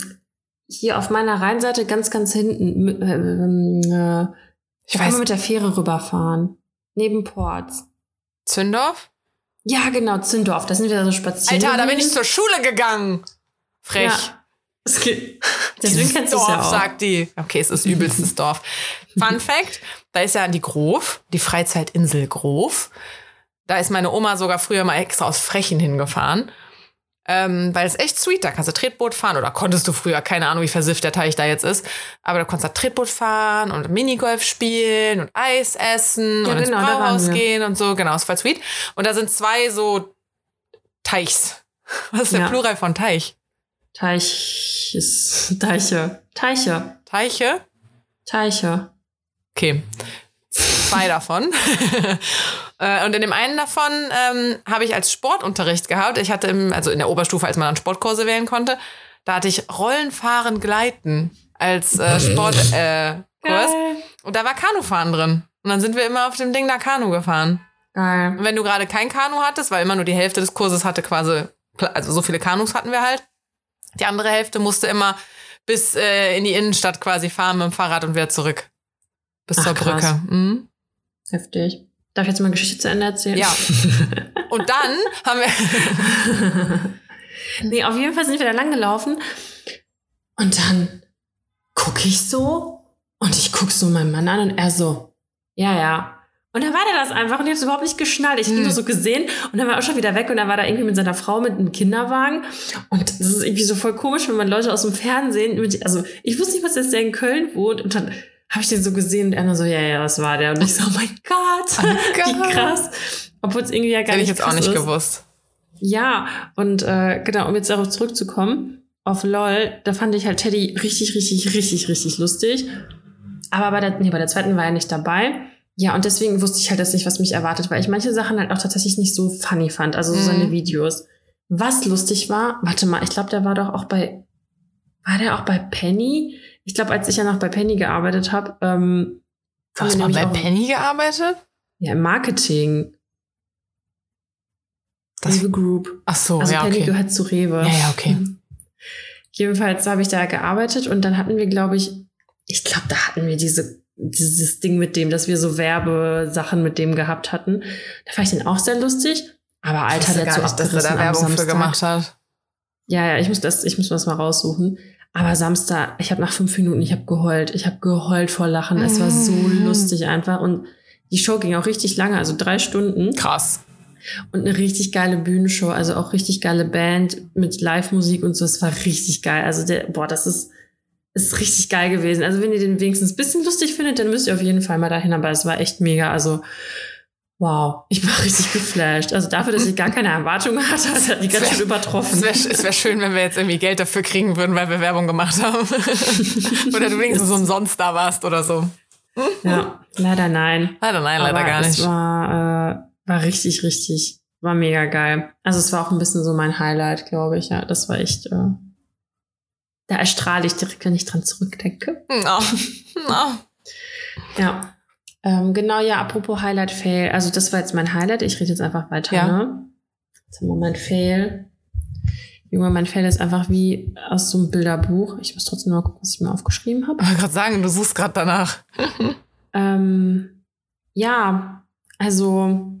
hier auf meiner Rheinseite ganz, ganz hinten. m- Ähm, äh, Ich da kann man mit der Fähre rüberfahren. Neben Ports. Zündorf? Ja, genau, Zündorf. Da sind wir so spazieren. Alter, da bin ich zur Schule gegangen. Frech. Ja. Es geht. Deswegen kennst Dorf, ja auch. sagt die. Okay, es ist übelstes Dorf. Fun Fact, da ist ja die Grof, die Freizeitinsel Grof. Da ist meine Oma sogar früher mal extra aus Frechen hingefahren. Ähm, weil es echt sweet, da kannst du Tretboot fahren oder konntest du früher, keine Ahnung, wie versifft der Teich da jetzt ist, aber da konntest du Tretboot fahren und Minigolf spielen und Eis essen Ja, und ins genau, waren Brauhaus gehen und so, genau, ist voll sweet. Und da sind zwei so Teichs. Was ist der Ja. Plural von Teich? Teiches. Teiche. Teiche. Teiche? Teiche. Okay. Zwei davon. Äh, Und in dem einen davon ähm, habe ich als Sportunterricht gehabt. Ich hatte im, also in der Oberstufe, als man dann Sportkurse wählen konnte, da hatte ich Rollenfahren gleiten als äh, Sportkurs. Äh. Und da war Kanufahren drin. Und dann sind wir immer auf dem Ding da Kanu gefahren. Geil. Und wenn du gerade kein Kanu hattest, weil immer nur die Hälfte des Kurses hatte quasi, also so viele Kanus hatten wir halt. Die andere Hälfte musste immer bis äh, in die Innenstadt quasi fahren mit dem Fahrrad und wieder zurück. Bis Ach, zur krass. Brücke. Mhm. Heftig. Darf ich jetzt mal Geschichte zu Ende erzählen? Ja. Und dann haben wir. nee, auf jeden Fall sind wir da lang gelaufen. Und dann gucke ich so und ich gucke so meinen Mann an und er so, ja, ja. Und dann war der das einfach und ich habe es überhaupt nicht geschnallt. Ich habe ihn Hm. nur so gesehen und dann war er auch schon wieder weg und dann war da irgendwie mit seiner Frau mit einem Kinderwagen. Und das ist irgendwie so voll komisch, wenn man Leute aus dem Fernsehen, mit- also ich wusste nicht, was dass der in Köln wohnt und dann habe ich den so gesehen und er so, ja, ja, das war der. Und ich so, oh mein Gott, wie Gott. krass. Obwohl es irgendwie ja gar Hätte ich nicht jetzt auch nicht ist. gewusst. Ja, und äh, genau, um jetzt darauf zurückzukommen, auf LOL, da fand ich halt Teddy richtig, richtig, richtig, richtig lustig. Aber bei der, nee, bei der zweiten war er nicht dabei. Ja, und deswegen wusste ich halt jetzt nicht, was mich erwartet, weil ich manche Sachen halt auch tatsächlich nicht so funny fand, also so Mhm. seine Videos. Was lustig war, warte mal, ich glaube, der war doch auch bei, war der auch bei Penny? Ich glaube, als ich ja noch bei Penny gearbeitet habe, ähm, Du hast mal bei auch- Penny gearbeitet? Ja, im Marketing. Das- Rewe Group. Ach so, Also ja, Penny okay. gehört zu Rewe. Ja, ja, okay. Mhm. Jedenfalls habe ich da gearbeitet und dann hatten wir, glaube ich, ich glaube, da hatten wir diese, dieses Ding mit dem, dass wir so Werbesachen mit dem gehabt hatten. Da fand ich den auch sehr lustig. Aber Alter, der so nicht, dass er da Werbung für gemacht hat. Ja, ja, ich muss das, ich muss das mal raussuchen. Aber Samstag, ich habe nach fünf Minuten, ich habe geheult. Ich habe geheult vor Lachen. Es war so Mhm. lustig einfach. Und die Show ging auch richtig lange, also drei Stunden. Krass. Und eine richtig geile Bühnenshow, also auch richtig geile Band mit Live-Musik und so. Es war richtig geil. Also der, boah, das ist, ist richtig geil gewesen. Also wenn ihr den wenigstens ein bisschen lustig findet, dann müsst ihr auf jeden Fall mal dahin. Aber es war echt mega. Also wow, ich war richtig geflasht. Also dafür, dass ich gar keine Erwartungen hatte, hat er die ganz schön übertroffen. Es wäre wär schön, wenn wir jetzt irgendwie Geld dafür kriegen würden, weil wir Werbung gemacht haben. oder du wenigstens umsonst da warst oder so. Ja, leider nein. Leider nein, leider Aber gar nicht. Es war, äh, war richtig, richtig, war mega geil. Also es war auch ein bisschen so mein Highlight, glaube ich. Ja, das war echt. Äh, da erstrahle ich direkt, wenn ich dran zurückdenke. Oh. Oh. Ja. Ähm, genau, ja, apropos Highlight Fail. Also das war jetzt mein Highlight. Ich rede jetzt einfach weiter, Ja. ne? Jetzt haben wir mein Fail. Junge, mein Fail ist einfach wie aus so einem Bilderbuch. Ich muss trotzdem mal gucken, was ich mir aufgeschrieben habe. Ich wollte gerade sagen, du suchst gerade danach. Ähm, ja, also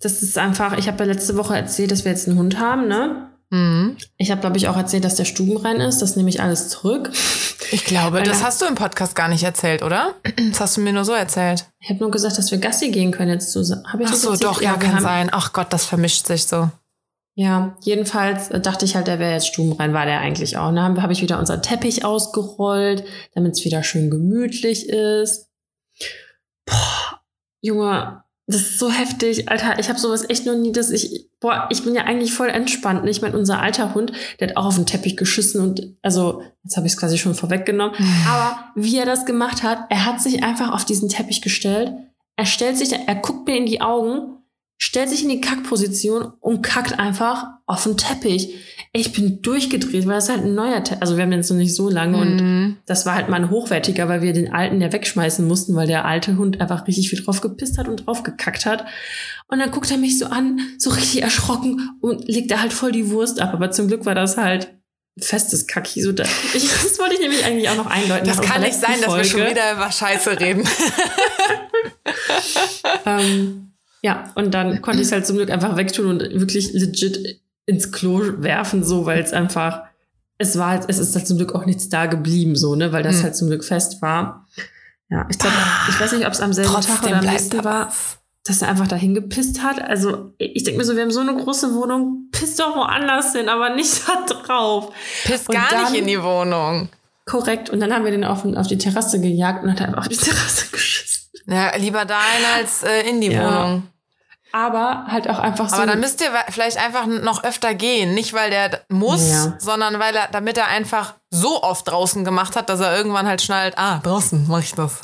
das ist einfach, ich habe ja letzte Woche erzählt, dass wir jetzt einen Hund haben, ne? Mhm. Ich habe, glaube ich, auch erzählt, dass der stubenrein ist. Das nehme ich alles zurück. Ich glaube, das da- hast du im Podcast gar nicht erzählt, oder? Das hast du mir nur so erzählt. Ich habe nur gesagt, dass wir Gassi gehen können jetzt zusammen. Hab ich Ach so, doch, ja, kann haben, sein. Ach Gott, das vermischt sich so. Ja, jedenfalls äh, dachte ich halt, der wäre jetzt stubenrein, war der eigentlich auch. Und dann habe ich wieder unseren Teppich ausgerollt, damit es wieder schön gemütlich ist. Boah, Junge, das ist so heftig. Alter, ich habe sowas echt noch nie, dass ich, boah, ich bin ja eigentlich voll entspannt. Ich meine, unser alter Hund, der hat auch auf den Teppich geschissen und, also, jetzt habe ich es quasi schon vorweggenommen. Aber wie er das gemacht hat, er hat sich einfach auf diesen Teppich gestellt. Er stellt sich, er guckt mir in die Augen, stellt sich in die Kackposition und kackt einfach auf den Teppich. Ich bin durchgedreht, weil das ist halt ein neuer Teppich. Also wir haben den jetzt noch nicht so lange und Mhm. das war halt mal ein hochwertiger, weil wir den alten ja wegschmeißen mussten, weil der alte Hund einfach richtig viel drauf gepisst hat und drauf gekackt hat. Und dann guckt er mich so an, so richtig erschrocken und legt da halt voll die Wurst ab. Aber zum Glück war das halt festes Kacki. So da, ich, das wollte ich nämlich eigentlich auch noch eindeuten. Das kann nicht sein, letzten dass wir schon Folge. wieder über Scheiße reden. Ähm, ja, und dann konnte ich es halt zum Glück einfach wegtun und wirklich legit ins Klo werfen, so, weil es einfach, es war halt, es ist halt zum Glück auch nichts da geblieben, so, ne, weil das Hm. halt zum Glück fest war. Ja, ich glaube, ich weiß nicht, ob es am selben Tag Trotzdem oder am nächsten war, dass er einfach dahin gepisst hat. Also, ich denke mir so, wir haben so eine große Wohnung, piss doch woanders hin, aber nicht da drauf. Piss Und gar dann- nicht in die Wohnung. Korrekt. Und dann haben wir den auf, auf die Terrasse gejagt und hat einfach auf die Terrasse geschissen. Ja, lieber dahin als äh, in die Ja. Wohnung. Aber halt auch einfach so. Aber dann müsst ihr vielleicht einfach noch öfter gehen. Nicht, weil der muss, Ja. sondern weil er, damit er einfach so oft draußen gemacht hat, dass er irgendwann halt schnallt, ah, draußen mache ich das.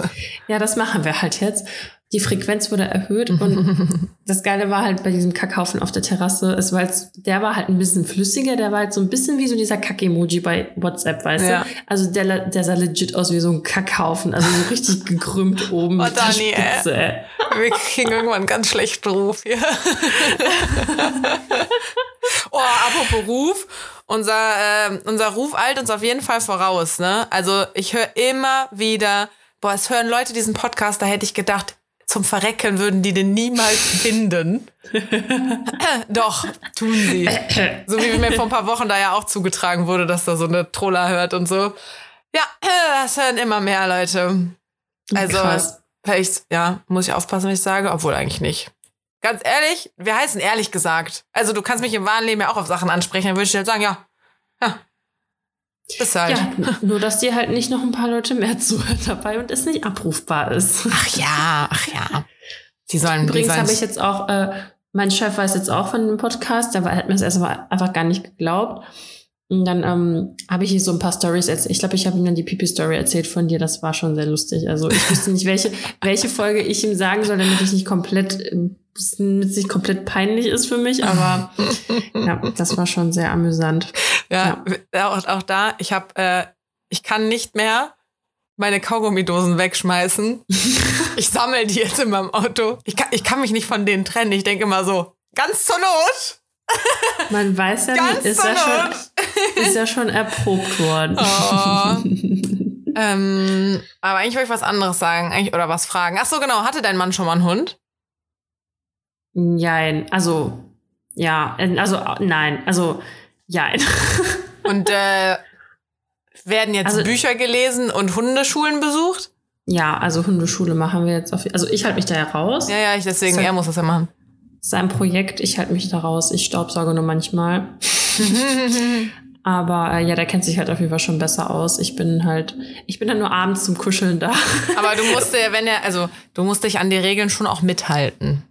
Ja, das machen wir halt jetzt. Die Frequenz wurde erhöht und das Geile war halt bei diesem Kackhaufen auf der Terrasse, es war jetzt, der war halt ein bisschen flüssiger, der war halt so ein bisschen wie so dieser Kack-Emoji bei WhatsApp, weißt Ja. du? Also der, der sah legit aus wie so ein Kackhaufen, also so richtig gekrümmt oben Oh, Dani. Spitze, ey. Wir kriegen irgendwann einen ganz schlechten Ruf hier. oh, apropos Ruf. Unser, ähm, unser Ruf eilt uns auf jeden Fall voraus, ne? Also ich höre immer wieder, boah, es hören Leute diesen Podcast, da hätte ich gedacht, zum Verrecken würden die den niemals finden. Doch, tun sie. So wie mir vor ein paar Wochen da ja auch zugetragen wurde, dass da so eine Troller hört und so. Ja, das hören immer mehr Leute. Also, Krass. vielleicht, ja, muss ich aufpassen, was ich sage, obwohl eigentlich nicht. Ganz ehrlich, wir heißen ehrlich gesagt. Also, du kannst mich im wahren Leben ja auch auf Sachen ansprechen, dann würde ich dir halt sagen, ja, ja. Ist halt. Ja, nur dass dir halt nicht noch ein paar Leute mehr zuhören dabei und es nicht abrufbar ist. Ach ja, ach ja. Die sollen, Übrigens habe ich jetzt auch, äh, mein Chef weiß jetzt auch von dem Podcast, der hat mir das erstmal einfach gar nicht geglaubt. Und dann ähm, habe ich hier so ein paar Stories erzählt. Ich glaube, ich habe ihm dann die Pipi-Story erzählt von dir. Das war schon sehr lustig. Also ich wusste nicht, welche, welche Folge ich ihm sagen soll, damit ich nicht komplett, äh, damit es nicht komplett peinlich ist für mich. Aber ja, das war schon sehr amüsant. Ja, Auch, auch da, ich habe, äh, ich kann nicht mehr meine Kaugummidosen wegschmeißen. Ich sammle die jetzt in meinem Auto. Ich kann, ich kann mich nicht von denen trennen. Ich denke immer so, ganz zur Not. Man weiß ja Ganz nicht, ist ja, schon, ist ja schon erprobt worden. Oh. ähm, aber eigentlich wollte ich was anderes sagen eigentlich, oder was fragen. Ach so, genau. Hatte dein Mann schon mal einen Hund? Nein, also, ja, äh, also, äh, nein, also, jein. Und äh, werden jetzt Also- Bücher gelesen und Hundeschulen besucht? Ja, also Hundeschule machen wir jetzt auf. Also ich halte mich da ja raus. Ja, ja, ich deswegen, So. er muss das ja machen. Das ist ein Projekt, ich halte mich da raus. Ich staubsauge nur manchmal. Aber äh, ja, der kennt sich halt auf jeden Fall schon besser aus. Ich bin halt, ich bin dann nur abends zum Kuscheln da. Aber du musst dir, wenn er, also du musst dich an die Regeln schon auch mithalten.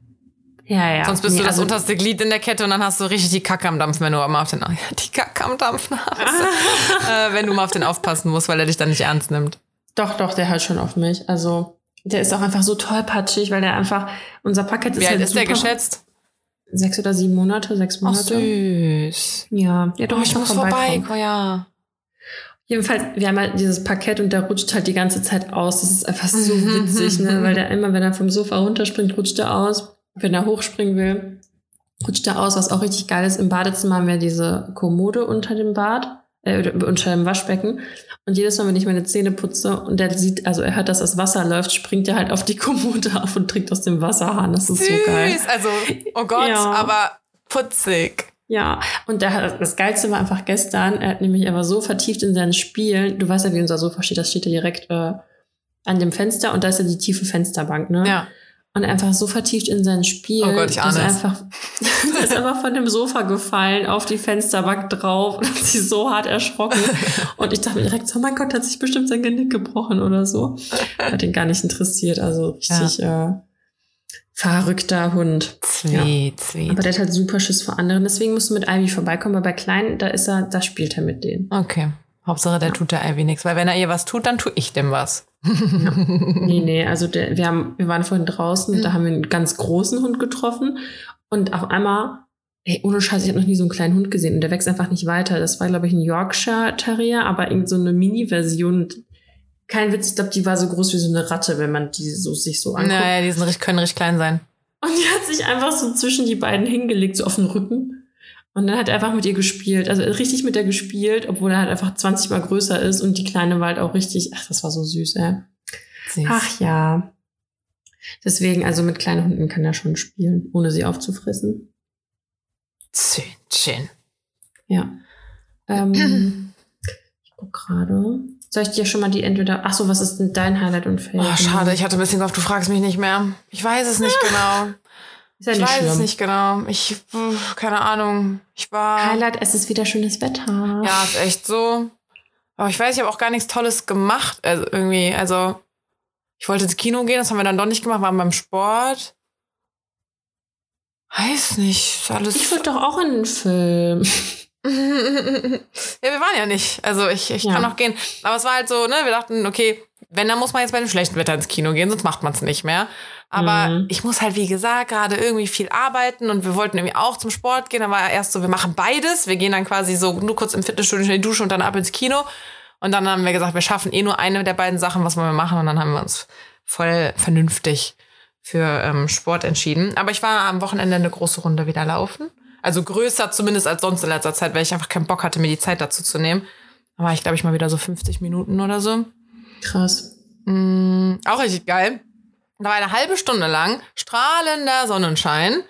Ja, ja. Sonst bist Nee, du das also, unterste Glied in der Kette und dann hast du richtig die Kacke am Dampfen, wenn du mal auf den die Kacke am Dampfen hast. äh, wenn du mal auf den aufpassen musst, weil er dich dann nicht ernst nimmt. Doch, doch, der hört schon auf mich. Also, der ist auch einfach so tollpatschig, weil der einfach, unser Paket ist Wie alt halt ist der geschätzt? Sechs oder sieben Monate, sechs Ach Monate. süß. Ja, ja, Oh, ich muss vorbei. Oh, ja. Jedenfalls, wir haben halt dieses Parkett und der rutscht halt die ganze Zeit aus. Das ist einfach so witzig, ne? Weil der immer, wenn er vom Sofa runterspringt, rutscht er aus. Wenn er hochspringen will, rutscht er aus. Was auch richtig geil ist, im Badezimmer haben wir diese Kommode unter dem Bad, äh, unter dem Waschbecken. Und jedes Mal, wenn ich meine Zähne putze und der sieht, also er hört, dass das Wasser läuft, springt er halt auf die Kommode auf und trinkt aus dem Wasserhahn. Das ist Süß. so geil. Also, oh Gott, Ja. aber putzig. Ja, und der das Geilste war einfach gestern, er hat nämlich aber so vertieft in seinen Spielen, du weißt ja, wie unser Sofa steht, das steht ja direkt äh, an dem Fenster und da ist ja die tiefe Fensterbank, ne? Ja. Und einfach so vertieft in sein Spiel. Oh Gott, ich ahne er es. einfach, ist einfach von dem Sofa gefallen, auf die Fensterbank drauf und hat sich so hart erschrocken. Und ich dachte mir direkt so, oh mein Gott, hat sich bestimmt sein Genick gebrochen oder so. Hat ihn gar nicht interessiert, also richtig äh, verrückter Hund. Sweet, sweet. Aber der hat halt super Schiss vor anderen. Deswegen musst du mit Ivy vorbeikommen. Aber bei Kleinen, da ist er, da spielt er mit denen. Okay. Hauptsache, der tut der Ivy nichts, weil wenn er ihr was tut, dann tue ich dem was. Nee, nee, also der, wir haben, wir waren vorhin draußen, Mhm. da haben wir einen ganz großen Hund getroffen. Und auf einmal, ey, ohne Scheiß, ich habe noch nie so einen kleinen Hund gesehen. Und der wächst einfach nicht weiter. Das war, glaube ich, ein Yorkshire Terrier, aber irgend so eine Mini-Version. Kein Witz, ich glaube, die war so groß wie so eine Ratte, wenn man die so sich so anguckt. Naja, die sind, richtig- können richtig klein sein. Und die hat sich einfach so zwischen die beiden hingelegt, so auf den Rücken. Und dann hat er einfach mit ihr gespielt. Also richtig mit der gespielt, obwohl er halt einfach 20 mal größer ist. Und die Kleine war halt auch richtig, ach, das war so süß, ey. Süß. Ach ja. Deswegen, also mit kleinen Hunden kann er schon spielen, ohne sie aufzufressen. Schön, schön. Ja. Ähm, ich guck gerade. Soll ich dir schon mal die entweder. Ach so, was ist denn dein Highlight und Fail? Oh, schade, ich hatte ein bisschen gehofft, du fragst mich nicht mehr. Ich weiß es nicht genau. Ist ja Ich nicht weiß es schlimm. nicht genau. Ich, keine Ahnung. Ich war. Highlight, es ist wieder schönes Wetter. Ja, ist echt so. Aber ich weiß, ich habe auch gar nichts Tolles gemacht. Also irgendwie, also ich wollte ins Kino gehen, das haben wir dann doch nicht gemacht, waren beim Sport. Weiß nicht, ist alles. Ich wollte doch auch in den Film. ja, wir waren ja nicht. Also ich, ich Ja. kann noch gehen. Aber es war halt so, ne, wir dachten, okay, wenn, dann muss man jetzt bei dem schlechten Wetter ins Kino gehen, sonst macht man es nicht mehr. Aber Mhm. ich muss halt, wie gesagt, gerade irgendwie viel arbeiten und wir wollten irgendwie auch zum Sport gehen. Dann war erst so, wir machen beides. Wir gehen dann quasi so nur kurz im Fitnessstudio in die Dusche und dann ab ins Kino. Und dann haben wir gesagt, wir schaffen eh nur eine der beiden Sachen, was wollen wir machen. Und dann haben wir uns voll vernünftig für ähm, Sport entschieden. Aber ich war am Wochenende eine große Runde wieder laufen. Also größer zumindest als sonst in letzter Zeit, weil ich einfach keinen Bock hatte, mir die Zeit dazu zu nehmen. Da war ich, glaube ich, mal wieder so 50 Minuten oder so. Krass. Mm, auch richtig geil. Da war eine halbe Stunde lang strahlender Sonnenschein.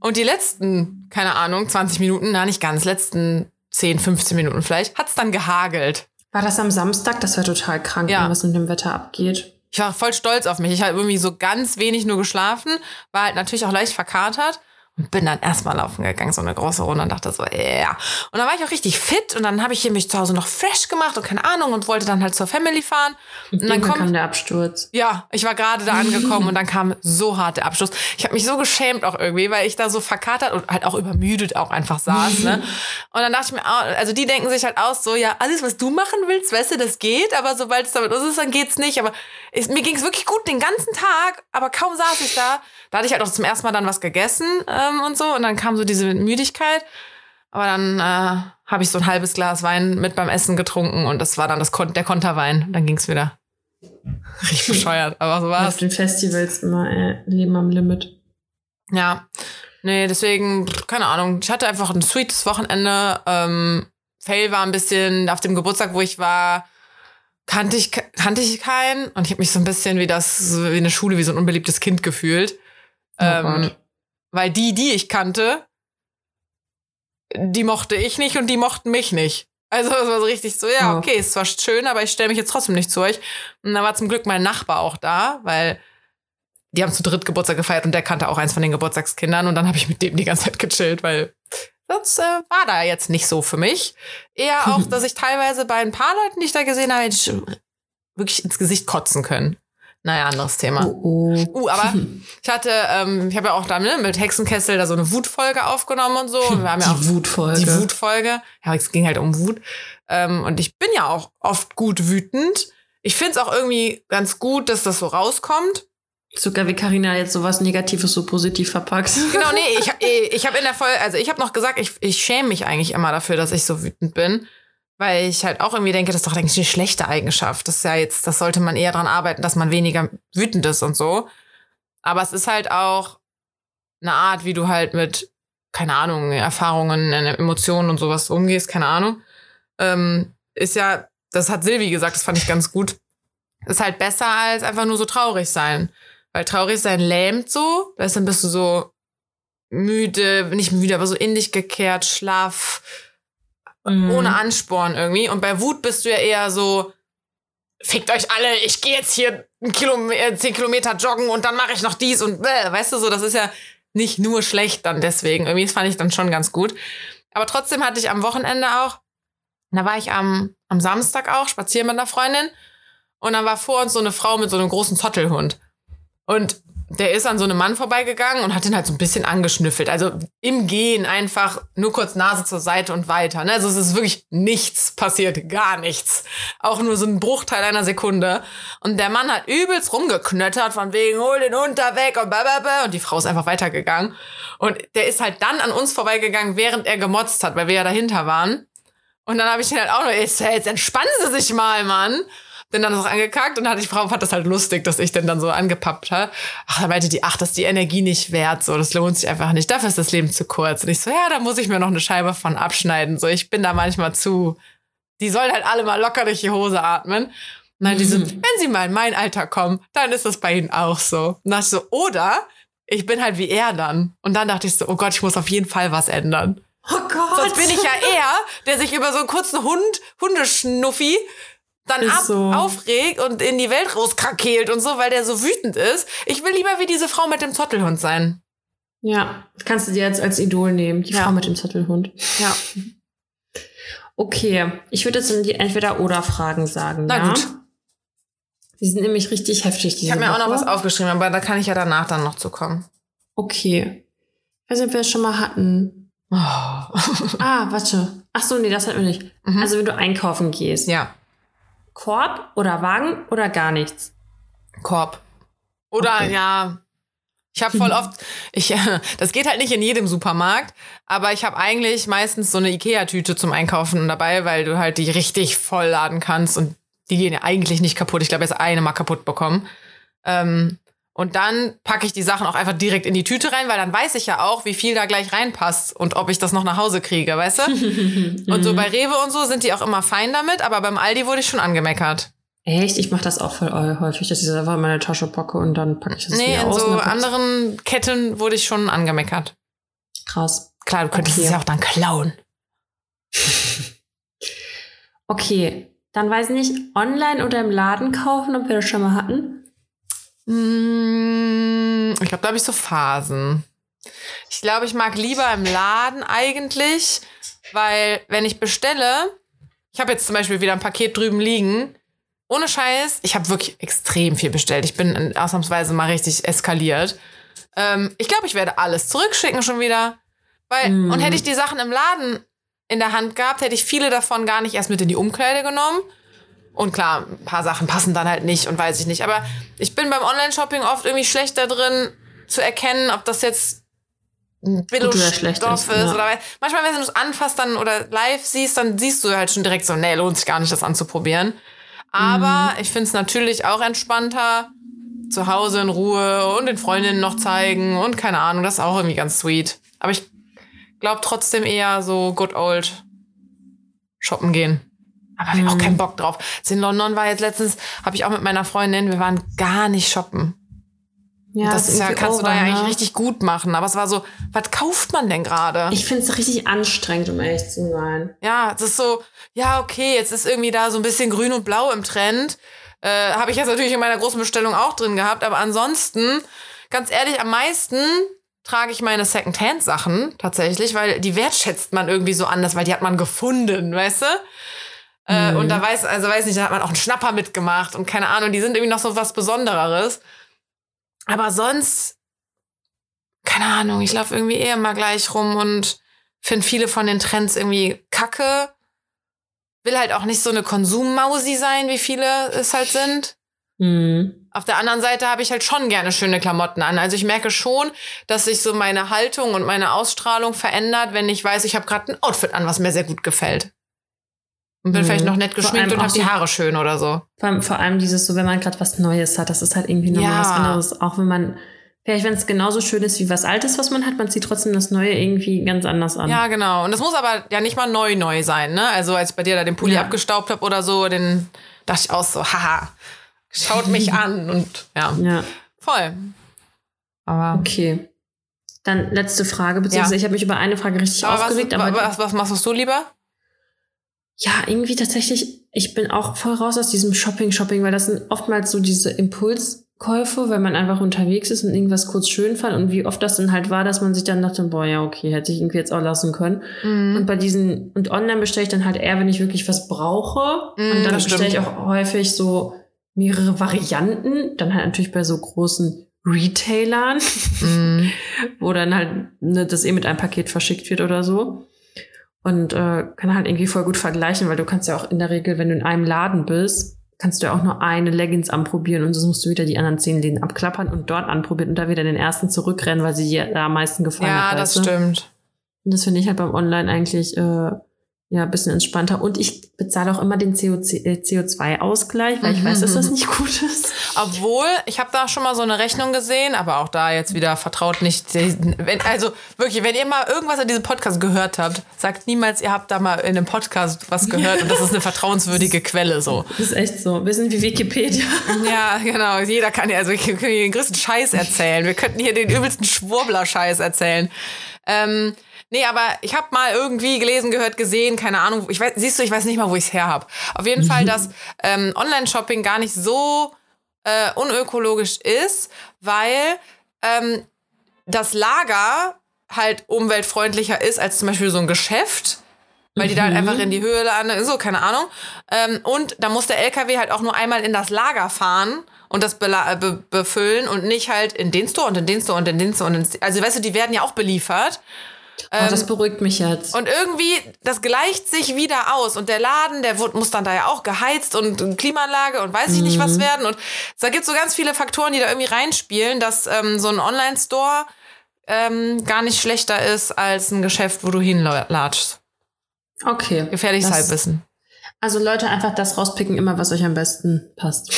Und die letzten, keine Ahnung, 20 Minuten, na nicht ganz, letzten 10, 15 Minuten vielleicht, hat's dann gehagelt. War das am Samstag? Das war total krank, Ja. was mit dem Wetter abgeht. Ich war voll stolz auf mich. Ich habe irgendwie so ganz wenig nur geschlafen, war halt natürlich auch leicht verkatert und bin dann erstmal laufen gegangen, so eine große Runde und dachte so, ja. Yeah. Und dann war ich auch richtig fit und dann habe ich hier mich zu Hause noch fresh gemacht und keine Ahnung und wollte dann halt zur Family fahren. Und dann kommt kam der Absturz. Ja, ich war gerade da angekommen und dann kam so hart der Abschluss. Ich habe mich so geschämt auch irgendwie, weil ich da so verkatert und halt auch übermüdet auch einfach saß. Ne? Und dann dachte ich mir, also die denken sich halt aus, so ja, alles, was du machen willst, weißt du, das geht, aber sobald es damit los ist, dann geht's nicht. Aber es, mir ging's wirklich gut den ganzen Tag, aber kaum saß ich da. Da hatte ich halt auch zum ersten Mal dann was gegessen ähm, und so und dann kam so diese Müdigkeit. Aber dann äh, habe ich so ein halbes Glas Wein mit beim Essen getrunken und das war dann das Kon der Konterwein. Dann ging's wieder. Richtig bescheuert, aber so Auf war's. den Festivals immer äh, Leben am Limit. Ja. Nee, deswegen, keine Ahnung. Ich hatte einfach ein sweetes Wochenende. Ähm, Fail war ein bisschen auf dem Geburtstag, wo ich war, kannte ich, kannte ich keinen. Und ich habe mich so ein bisschen wie das, wie in der Schule, wie so ein unbeliebtes Kind gefühlt. Oh ähm. Weil die, die ich kannte, die mochte ich nicht und die mochten mich nicht. Also es war so richtig so, ja, okay, es war schön, aber ich stelle mich jetzt trotzdem nicht zu euch. Und da war zum Glück mein Nachbar auch da, weil die haben zu dritt Geburtstag gefeiert und der kannte auch eins von den Geburtstagskindern und dann habe ich mit dem die ganze Zeit gechillt, weil sonst äh, war da jetzt nicht so für mich. Eher auch, dass ich teilweise bei ein paar Leuten, die ich da gesehen habe, wirklich ins Gesicht kotzen können. Naja, anderes Thema. Oh, oh. Uh, aber ich hatte, ähm, ich habe ja auch da ne, mit Hexenkessel da so eine Wutfolge aufgenommen und so. Und wir haben ja auch die Wutfolge. die Wutfolge. Ja, es ging halt um Wut. Ähm, und ich bin ja auch oft gut wütend. Ich finde es auch irgendwie ganz gut, dass das so rauskommt. Sogar wie Carina jetzt sowas Negatives so positiv verpackt. Genau, nee, ich, ich habe in der Folge, also ich habe noch gesagt, ich, ich schäme mich eigentlich immer dafür, dass ich so wütend bin. Weil ich halt auch irgendwie denke, das ist doch eigentlich eine schlechte Eigenschaft. Das ist ja jetzt, das sollte man eher dran arbeiten, dass man weniger wütend ist und so. Aber es ist halt auch eine Art, wie du halt mit, keine Ahnung, Erfahrungen, Emotionen und sowas umgehst, keine Ahnung. Ähm, ist ja, das hat Silvi gesagt, das fand ich ganz gut. Ist halt besser als einfach nur so traurig sein. Weil traurig sein lähmt so, du, dann bist du so müde, nicht müde, aber so in dich gekehrt, schlaff, Mhm. ohne Ansporn irgendwie. Und bei Wut bist du ja eher so, fickt euch alle, ich gehe jetzt hier einen Kilom äh, 10 Kilometer joggen und dann mache ich noch dies und bäh, weißt du so, das ist ja nicht nur schlecht dann deswegen. Irgendwie das fand ich dann schon ganz gut. Aber trotzdem hatte ich am Wochenende auch, da war ich am, am Samstag auch spazieren mit einer Freundin und dann war vor uns so eine Frau mit so einem großen Zottelhund. Und der ist an so einem Mann vorbeigegangen und hat ihn halt so ein bisschen angeschnüffelt. Also im Gehen einfach nur kurz Nase zur Seite und weiter. Ne? Also es ist wirklich nichts passiert, gar nichts. Auch nur so ein Bruchteil einer Sekunde. Und der Mann hat übelst rumgeknöttert von wegen, hol den da weg und blablabla. Und die Frau ist einfach weitergegangen. Und der ist halt dann an uns vorbeigegangen, während er gemotzt hat, weil wir ja dahinter waren. Und dann habe ich ihn halt auch jetzt, jetzt entspannen Sie sich mal, Mann. Bin dann noch angekackt und dann hatte die Frau fand das halt lustig, dass ich den dann so angepappt habe. Ach, da meinte die, ach, das ist die Energie nicht wert, so, das lohnt sich einfach nicht. Dafür ist das Leben zu kurz. Und ich so, ja, da muss ich mir noch eine Scheibe von abschneiden. So, ich bin da manchmal zu. Die sollen halt alle mal locker durch die Hose atmen. Und dann die so, Mhm. wenn sie mal in mein Alter kommen, dann ist das bei ihnen auch so. Und dann dachte ich so, oder ich bin halt wie er dann. Und dann dachte ich so, oh Gott, ich muss auf jeden Fall was ändern. Oh Gott. Sonst bin ich ja er, der sich über so einen kurzen Hund, Hundeschnuffi, dann ab, so. aufregt und in die Welt rauskrakeelt und so, weil der so wütend ist. Ich will lieber wie diese Frau mit dem Zottelhund sein. Ja, kannst du dir jetzt als Idol nehmen, die Ja. Frau mit dem Zottelhund. Ja. Okay, ich würde jetzt in die Entweder-Oder-Fragen sagen. Na ja? gut. Die sind nämlich richtig heftig. Diese Ich habe mir auch noch Woche. was aufgeschrieben, aber da kann ich ja danach dann noch zu kommen. Okay. Ich weiß nicht, ob wir das schon mal hatten. Oh. Ah, warte. Ach so, nee, das hatten wir nicht. Mhm. Also, wenn du einkaufen gehst. ja, Korb oder Wagen oder gar nichts? Korb. Oder Okay. ja, ich habe voll oft, ich, das geht halt nicht in jedem Supermarkt, aber ich habe eigentlich meistens so eine Ikea-Tüte zum Einkaufen dabei, weil du halt die richtig voll laden kannst und die gehen ja eigentlich nicht kaputt. Ich glaube, jetzt eine mal kaputt bekommen. Ähm, und dann packe ich die Sachen auch einfach direkt in die Tüte rein, weil dann weiß ich ja auch, wie viel da gleich reinpasst und ob ich das noch nach Hause kriege, weißt du? Und so bei Rewe und so sind die auch immer fein damit, aber beim Aldi wurde ich schon angemeckert. Echt? Ich mache das auch voll häufig, dass ich das einfach in meine Tasche packe und dann packe ich das Nee, wieder in aus. so dann pack ich's- anderen Ketten wurde ich schon angemeckert. Krass. Klar, du könntest Okay. es ja auch dann klauen. Okay, dann weiß ich nicht, online oder im Laden kaufen, ob wir das schon mal hatten. Mm, Ich glaube, da habe ich so Phasen. Ich glaube, ich mag lieber im Laden eigentlich, weil wenn ich bestelle, ich habe jetzt zum Beispiel wieder ein Paket drüben liegen. Ohne Scheiß, ich habe wirklich extrem viel bestellt. Ich bin ausnahmsweise mal richtig eskaliert. Ähm, ich glaube, ich werde alles zurückschicken schon wieder. Weil, Mm. und hätte ich die Sachen im Laden in der Hand gehabt, hätte ich viele davon gar nicht erst mit in die Umkleide genommen. Und klar, ein paar Sachen passen dann halt nicht und weiß ich nicht. Aber ich bin beim Online-Shopping oft irgendwie schlechter drin zu erkennen, ob das jetzt ein Billo-Stoff ist, ja. Oder weil- manchmal, wenn du es anfasst dann oder live siehst, dann siehst du halt schon direkt so, nee, lohnt sich gar nicht, das anzuprobieren. Aber ich finde es natürlich auch entspannter, zu Hause in Ruhe und den Freundinnen noch zeigen und keine Ahnung, das ist auch irgendwie ganz sweet. Aber ich glaube trotzdem eher so good old shoppen gehen. Aber wir haben auch keinen Bock drauf. In London war jetzt letztens, habe ich auch mit meiner Freundin, wir waren gar nicht shoppen. Ja, das ist ja, kannst du da ja over, eigentlich ne? richtig gut machen. Aber es war so, was kauft man denn gerade? Ich finde es richtig anstrengend, um ehrlich zu sein. Ja, es ist so, ja, okay, jetzt ist irgendwie da so ein bisschen grün und blau im Trend. Äh, Habe ich jetzt natürlich in meiner großen Bestellung auch drin gehabt. Aber ansonsten, ganz ehrlich, am meisten trage ich meine Secondhand-Sachen tatsächlich, weil die wertschätzt man irgendwie so anders, weil die hat man gefunden, weißt du? Äh, und da weiß, also weiß nicht, da hat man auch einen Schnapper mitgemacht und keine Ahnung, die sind irgendwie noch so was Besondereres. Aber sonst, keine Ahnung, ich laufe irgendwie eher mal gleich rum und finde viele von den Trends irgendwie kacke. Will halt auch nicht so eine Konsummausi sein, wie viele es halt sind. Mhm. Auf der anderen Seite habe ich halt schon gerne schöne Klamotten an. Also ich merke schon, dass sich so meine Haltung und meine Ausstrahlung verändert, wenn ich weiß, ich habe gerade ein Outfit an, was mir sehr gut gefällt. Und bin Mhm. vielleicht noch nett geschminkt und habe die Haare schön oder so. Vor allem, vor allem dieses so, wenn man gerade was Neues hat, das ist halt irgendwie nochmal Ja. was anderes. Auch wenn man, vielleicht wenn es genauso schön ist wie was Altes, was man hat, man zieht trotzdem das Neue irgendwie ganz anders an. Ja, genau. Und das muss aber ja nicht mal neu neu sein, ne? Also als ich bei dir da den Pulli Ja. abgestaubt habe oder so, den dachte ich auch so, haha, schaut mich an und ja, Ja, voll. Aber, okay. Dann letzte Frage, beziehungsweise Ja. ich habe mich über eine Frage richtig aber was, aufgeregt, aber was, was machst du lieber? Ja, irgendwie tatsächlich, ich bin auch voll raus aus diesem Shopping-Shopping, weil das sind oftmals so diese Impulskäufe, wenn man einfach unterwegs ist und irgendwas kurz schön fand und wie oft das dann halt war, dass man sich dann dachte, boah, ja, okay, hätte ich irgendwie jetzt auch lassen können. Mhm. Und bei diesen, und online bestelle ich dann halt eher, wenn ich wirklich was brauche. Mm, und dann bestelle ich auch häufig so mehrere Varianten. Dann halt natürlich bei so großen Retailern, Mhm. wo dann halt ne, das eh mit einem Paket verschickt wird oder so. Und äh, kann halt irgendwie voll gut vergleichen, weil du kannst ja auch in der Regel, wenn du in einem Laden bist, kannst du ja auch nur eine Leggings anprobieren und sonst musst du wieder die anderen zehn Läden abklappern und dort anprobieren und da wieder den ersten zurückrennen, weil sie dir da am meisten gefallen Ja, hat. das weißt du? stimmt. Und das finde ich halt beim Online eigentlich äh, ja ein bisschen entspannter. Und ich bezahle auch immer den CO2 äh, CO2-Ausgleich, weil ich weiß, dass das nicht gut ist. Obwohl, ich habe da schon mal so eine Rechnung gesehen, aber auch da jetzt wieder vertraut nicht. Wenn, also wirklich, wenn ihr mal irgendwas in diesem Podcast gehört habt, sagt niemals, ihr habt da mal in einem Podcast was gehört und das ist eine vertrauenswürdige Quelle so. Das ist echt so. Wir sind wie Wikipedia. Ja, genau. Jeder kann ja, also wir können hier den größten Scheiß erzählen. Wir könnten hier den übelsten Schwurbler-Scheiß erzählen. Ähm, nee, aber ich habe mal irgendwie gelesen, gehört, gesehen, keine Ahnung. Ich weiß, siehst du, ich weiß nicht mal, wo ich es her habe. Auf jeden Fall, dass ähm, Online-Shopping gar nicht so äh, unökologisch ist, weil ähm, das Lager halt umweltfreundlicher ist als zum Beispiel so ein Geschäft. Weil die da halt einfach in die Höhe landen, so, keine Ahnung. Ähm, und da muss der LKW halt auch nur einmal in das Lager fahren und das äh, be befüllen und nicht halt in den Store und in den Store und in den Store und in den Also, weißt du, die werden ja auch beliefert. oh, das beruhigt mich jetzt. Und irgendwie, das gleicht sich wieder aus. Und der Laden, der wird, muss dann da ja auch geheizt und und Klimaanlage und weiß ich nicht was werden. Und da gibt so ganz viele Faktoren, die da irgendwie reinspielen, dass ähm, so ein Online-Store ähm, gar nicht schlechter ist als ein Geschäft, wo du hinlatschst. Okay. Gefährliches Das- Halbwissen. Also Leute, einfach das rauspicken, immer was euch am besten passt.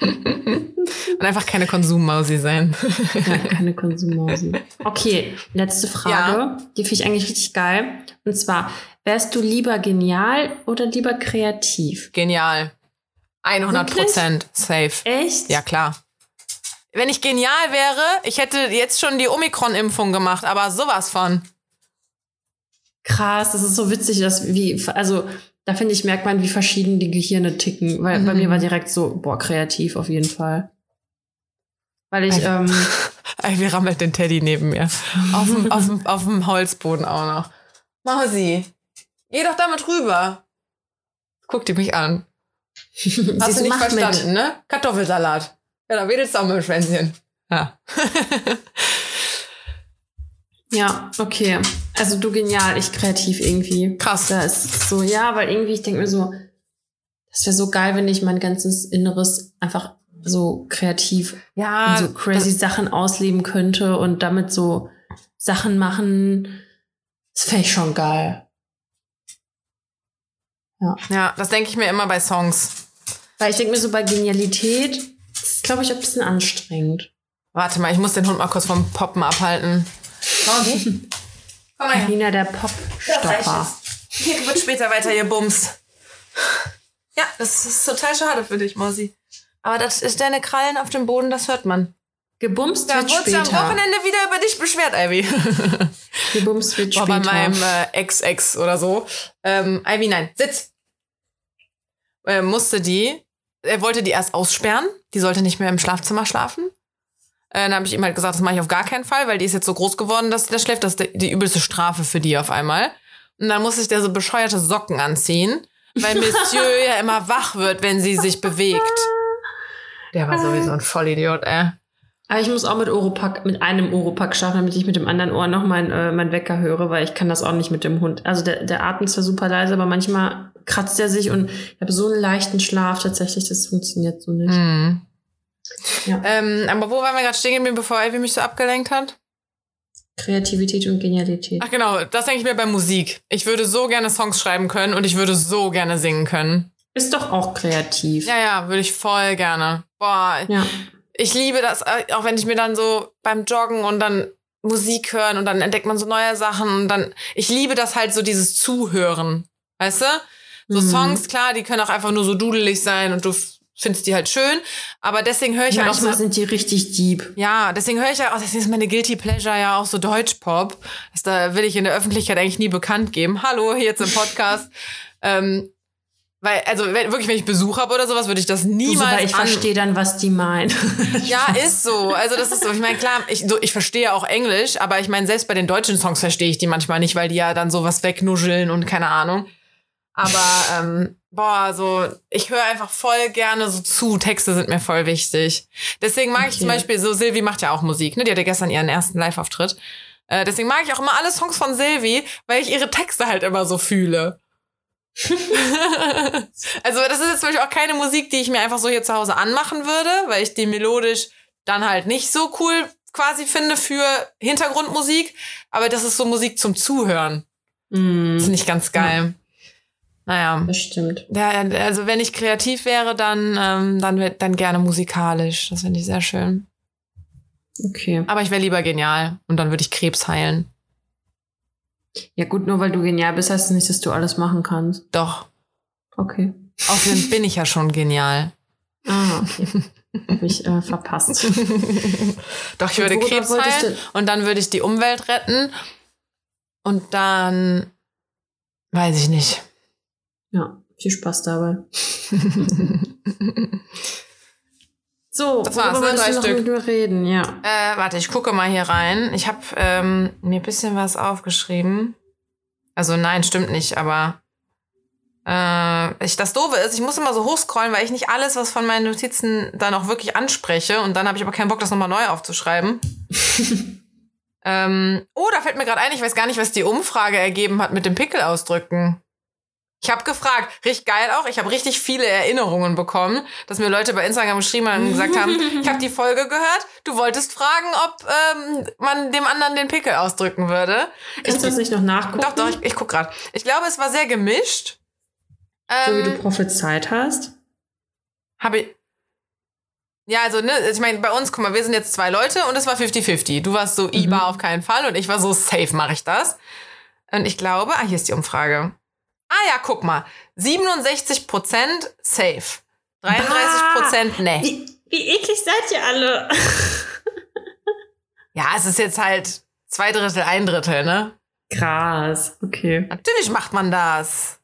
Und einfach keine Konsummausi sein. Ja, keine Konsummausi. Okay, letzte Frage. Die finde ich eigentlich richtig geil. Und zwar, wärst du lieber genial oder lieber kreativ? Genial. 100 Prozent safe. Echt? Ja, klar. Wenn ich genial wäre, ich hätte jetzt schon die Omikron-Impfung gemacht, aber sowas von. Krass, das ist so witzig, dass wie, also da finde ich, merkt man, wie verschieden die Gehirne ticken. Weil bei mir war direkt so, boah, kreativ auf jeden Fall. Weil ich, Also- ähm, Ey, wie rammelt den Teddy neben mir? Auf dem, auf, dem, auf dem Holzboden auch noch. Mausi, geh doch damit rüber. Guckt die mich an. Hast du nicht mach mit. verstanden, ne? Kartoffelsalat. Ja, da wedelst du auch mit Schwänzchen. Ja. Ja, okay. Also du genial, ich kreativ irgendwie. Krass. Da ist so, ja, weil irgendwie, ich denke mir so, das wäre so geil, wenn ich mein ganzes Inneres einfach so kreativ Ja, und so crazy Sachen ausleben könnte und damit so Sachen machen. Das fände ich schon geil. ja, das denke ich mir immer bei Songs. Weil ich denke mir so bei Genialität, ist, glaube ich, ein bisschen anstrengend. Warte mal, ich muss den Hund mal kurz vom Poppen abhalten. Okay. Komm mal. Carina, der Popstopper. Hier wird später weiter ihr Bums. Ja, das ist total schade für dich, Mosi. Aber das ist deine Krallen auf dem Boden, das hört man. Gebumst Da wird wurde später. am Wochenende wieder über dich beschwert, Ivy. Gebumst wird Boah, später. bei meinem äh, Ex-Ex oder so. Ähm, Ivy, nein, sitz. Äh, musste die, er wollte die erst aussperren. Die sollte nicht mehr im Schlafzimmer schlafen. Äh, dann habe ich ihm halt gesagt, das mache ich auf gar keinen Fall, weil die ist jetzt so groß geworden, dass da schläft. Das ist die, die übelste Strafe für die auf einmal. Und dann musste ich der so bescheuerte Socken anziehen, weil Monsieur ja immer wach wird, wenn sie sich bewegt. Der war sowieso ein Vollidiot, ey. Aber ich muss auch mit Oropack, mit einem Oropack schlafen, damit ich mit dem anderen Ohr noch mein, äh, mein Wecker höre, weil ich kann das auch nicht mit dem Hund. Also der, der atmet zwar super leise, aber manchmal kratzt er sich und ich habe so einen leichten Schlaf tatsächlich, das funktioniert so nicht. Mhm. Ja. Ähm, aber wo waren wir gerade stehen geblieben, bevor Ivy mich so abgelenkt hat? Kreativität und Genialität. Ach genau, das denke ich mir bei Musik. Ich würde so gerne Songs schreiben können und ich würde so gerne singen können. Ist doch auch kreativ. Ja, ja, würde ich voll gerne. Boah, Ja. ich liebe das, äh, auch wenn ich mir dann so beim Joggen und dann Musik hören und dann entdeckt man so neue Sachen und dann, ich liebe das halt so dieses Zuhören. Weißt du? So Mhm. Songs, klar, die können auch einfach nur so dudelig sein und du f- findest die halt schön. Aber deswegen höre ich halt auch Manchmal so, sind die richtig deep. ja, deswegen höre ich ja auch, deswegen ist meine Guilty Pleasure ja auch so Deutschpop. Das da will ich in der Öffentlichkeit eigentlich nie bekannt geben. Hallo, hier jetzt im Podcast. ähm, weil, also wenn, wirklich, wenn ich Besuch habe oder sowas, würde ich das Du, so, niemals ich verstehe dann, was die meinen. Ja, ist so. Also das ist so. Ich meine, klar, ich, so, ich verstehe auch Englisch, aber ich meine, selbst bei den deutschen Songs verstehe ich die manchmal nicht, weil die ja dann sowas wegnuscheln und keine Ahnung. Aber ähm, boah, so ich höre einfach voll gerne so zu. Texte sind mir voll wichtig. Deswegen mag ich Okay. zum Beispiel so Silvi macht ja auch Musik. Ne, die hatte gestern ihren ersten Live-Auftritt. Äh, deswegen mag ich auch immer alle Songs von Silvi, weil ich ihre Texte halt immer so fühle. also das ist jetzt zum Beispiel auch keine Musik, die ich mir einfach so hier zu Hause anmachen würde, weil ich die melodisch dann halt nicht so cool quasi finde für Hintergrundmusik. Aber das ist so Musik zum Zuhören. mm, Das finde ich ganz geil. Naja. das stimmt. Ja, also wenn ich kreativ wäre, dann, ähm, dann, dann gerne musikalisch. Das finde ich sehr schön. Okay. Aber ich wäre lieber genial und dann würde ich Krebs heilen. Ja gut, nur weil du genial bist, heißt es nicht, dass du alles machen kannst. Doch. Okay. Außerdem bin ich ja schon genial. Ah, okay. Hab ich äh, verpasst. Doch, ich würde worüber Krebs heilen und dann würde ich die Umwelt retten. Und dann weiß ich nicht. Ja, viel Spaß dabei. So, Das war's, ne? Drei Stück. reden? Ja. Äh, warte, ich gucke mal hier rein. Ich habe ähm, mir ein bisschen was aufgeschrieben. Also nein, stimmt nicht, aber äh, ich, das Doofe ist, ich muss immer so hochscrollen, weil ich nicht alles, was von meinen Notizen dann auch wirklich anspreche. Und dann habe ich aber keinen Bock, das nochmal neu aufzuschreiben. ähm, oh, da fällt mir gerade ein, ich weiß gar nicht, was die Umfrage ergeben hat mit dem Pickelausdrücken. Ich habe gefragt, richtig geil auch. Ich habe richtig viele Erinnerungen bekommen, dass mir Leute bei Instagram geschrieben haben und gesagt haben, ich habe die Folge gehört. Du wolltest fragen, ob ähm, man dem anderen den Pickel ausdrücken würde. Kannst du das nicht noch nachgucken? Doch, doch, ich, ich guck gerade. Ich glaube, es war sehr gemischt. So wie du Ähm, prophezeit hast. habe ich. Ja, also, ne, ich meine, bei uns, guck mal, wir sind jetzt zwei Leute und es war 50-50. Du warst so IBA auf keinen Fall und ich war so safe, mache ich das. Und ich glaube, ah, hier ist die Umfrage. Ah ja, guck mal. 67% safe. 33% ne. Wie, wie eklig seid ihr alle? Ja, es ist jetzt halt zwei Drittel, ein Drittel, ne? Krass. Okay. Natürlich macht man das.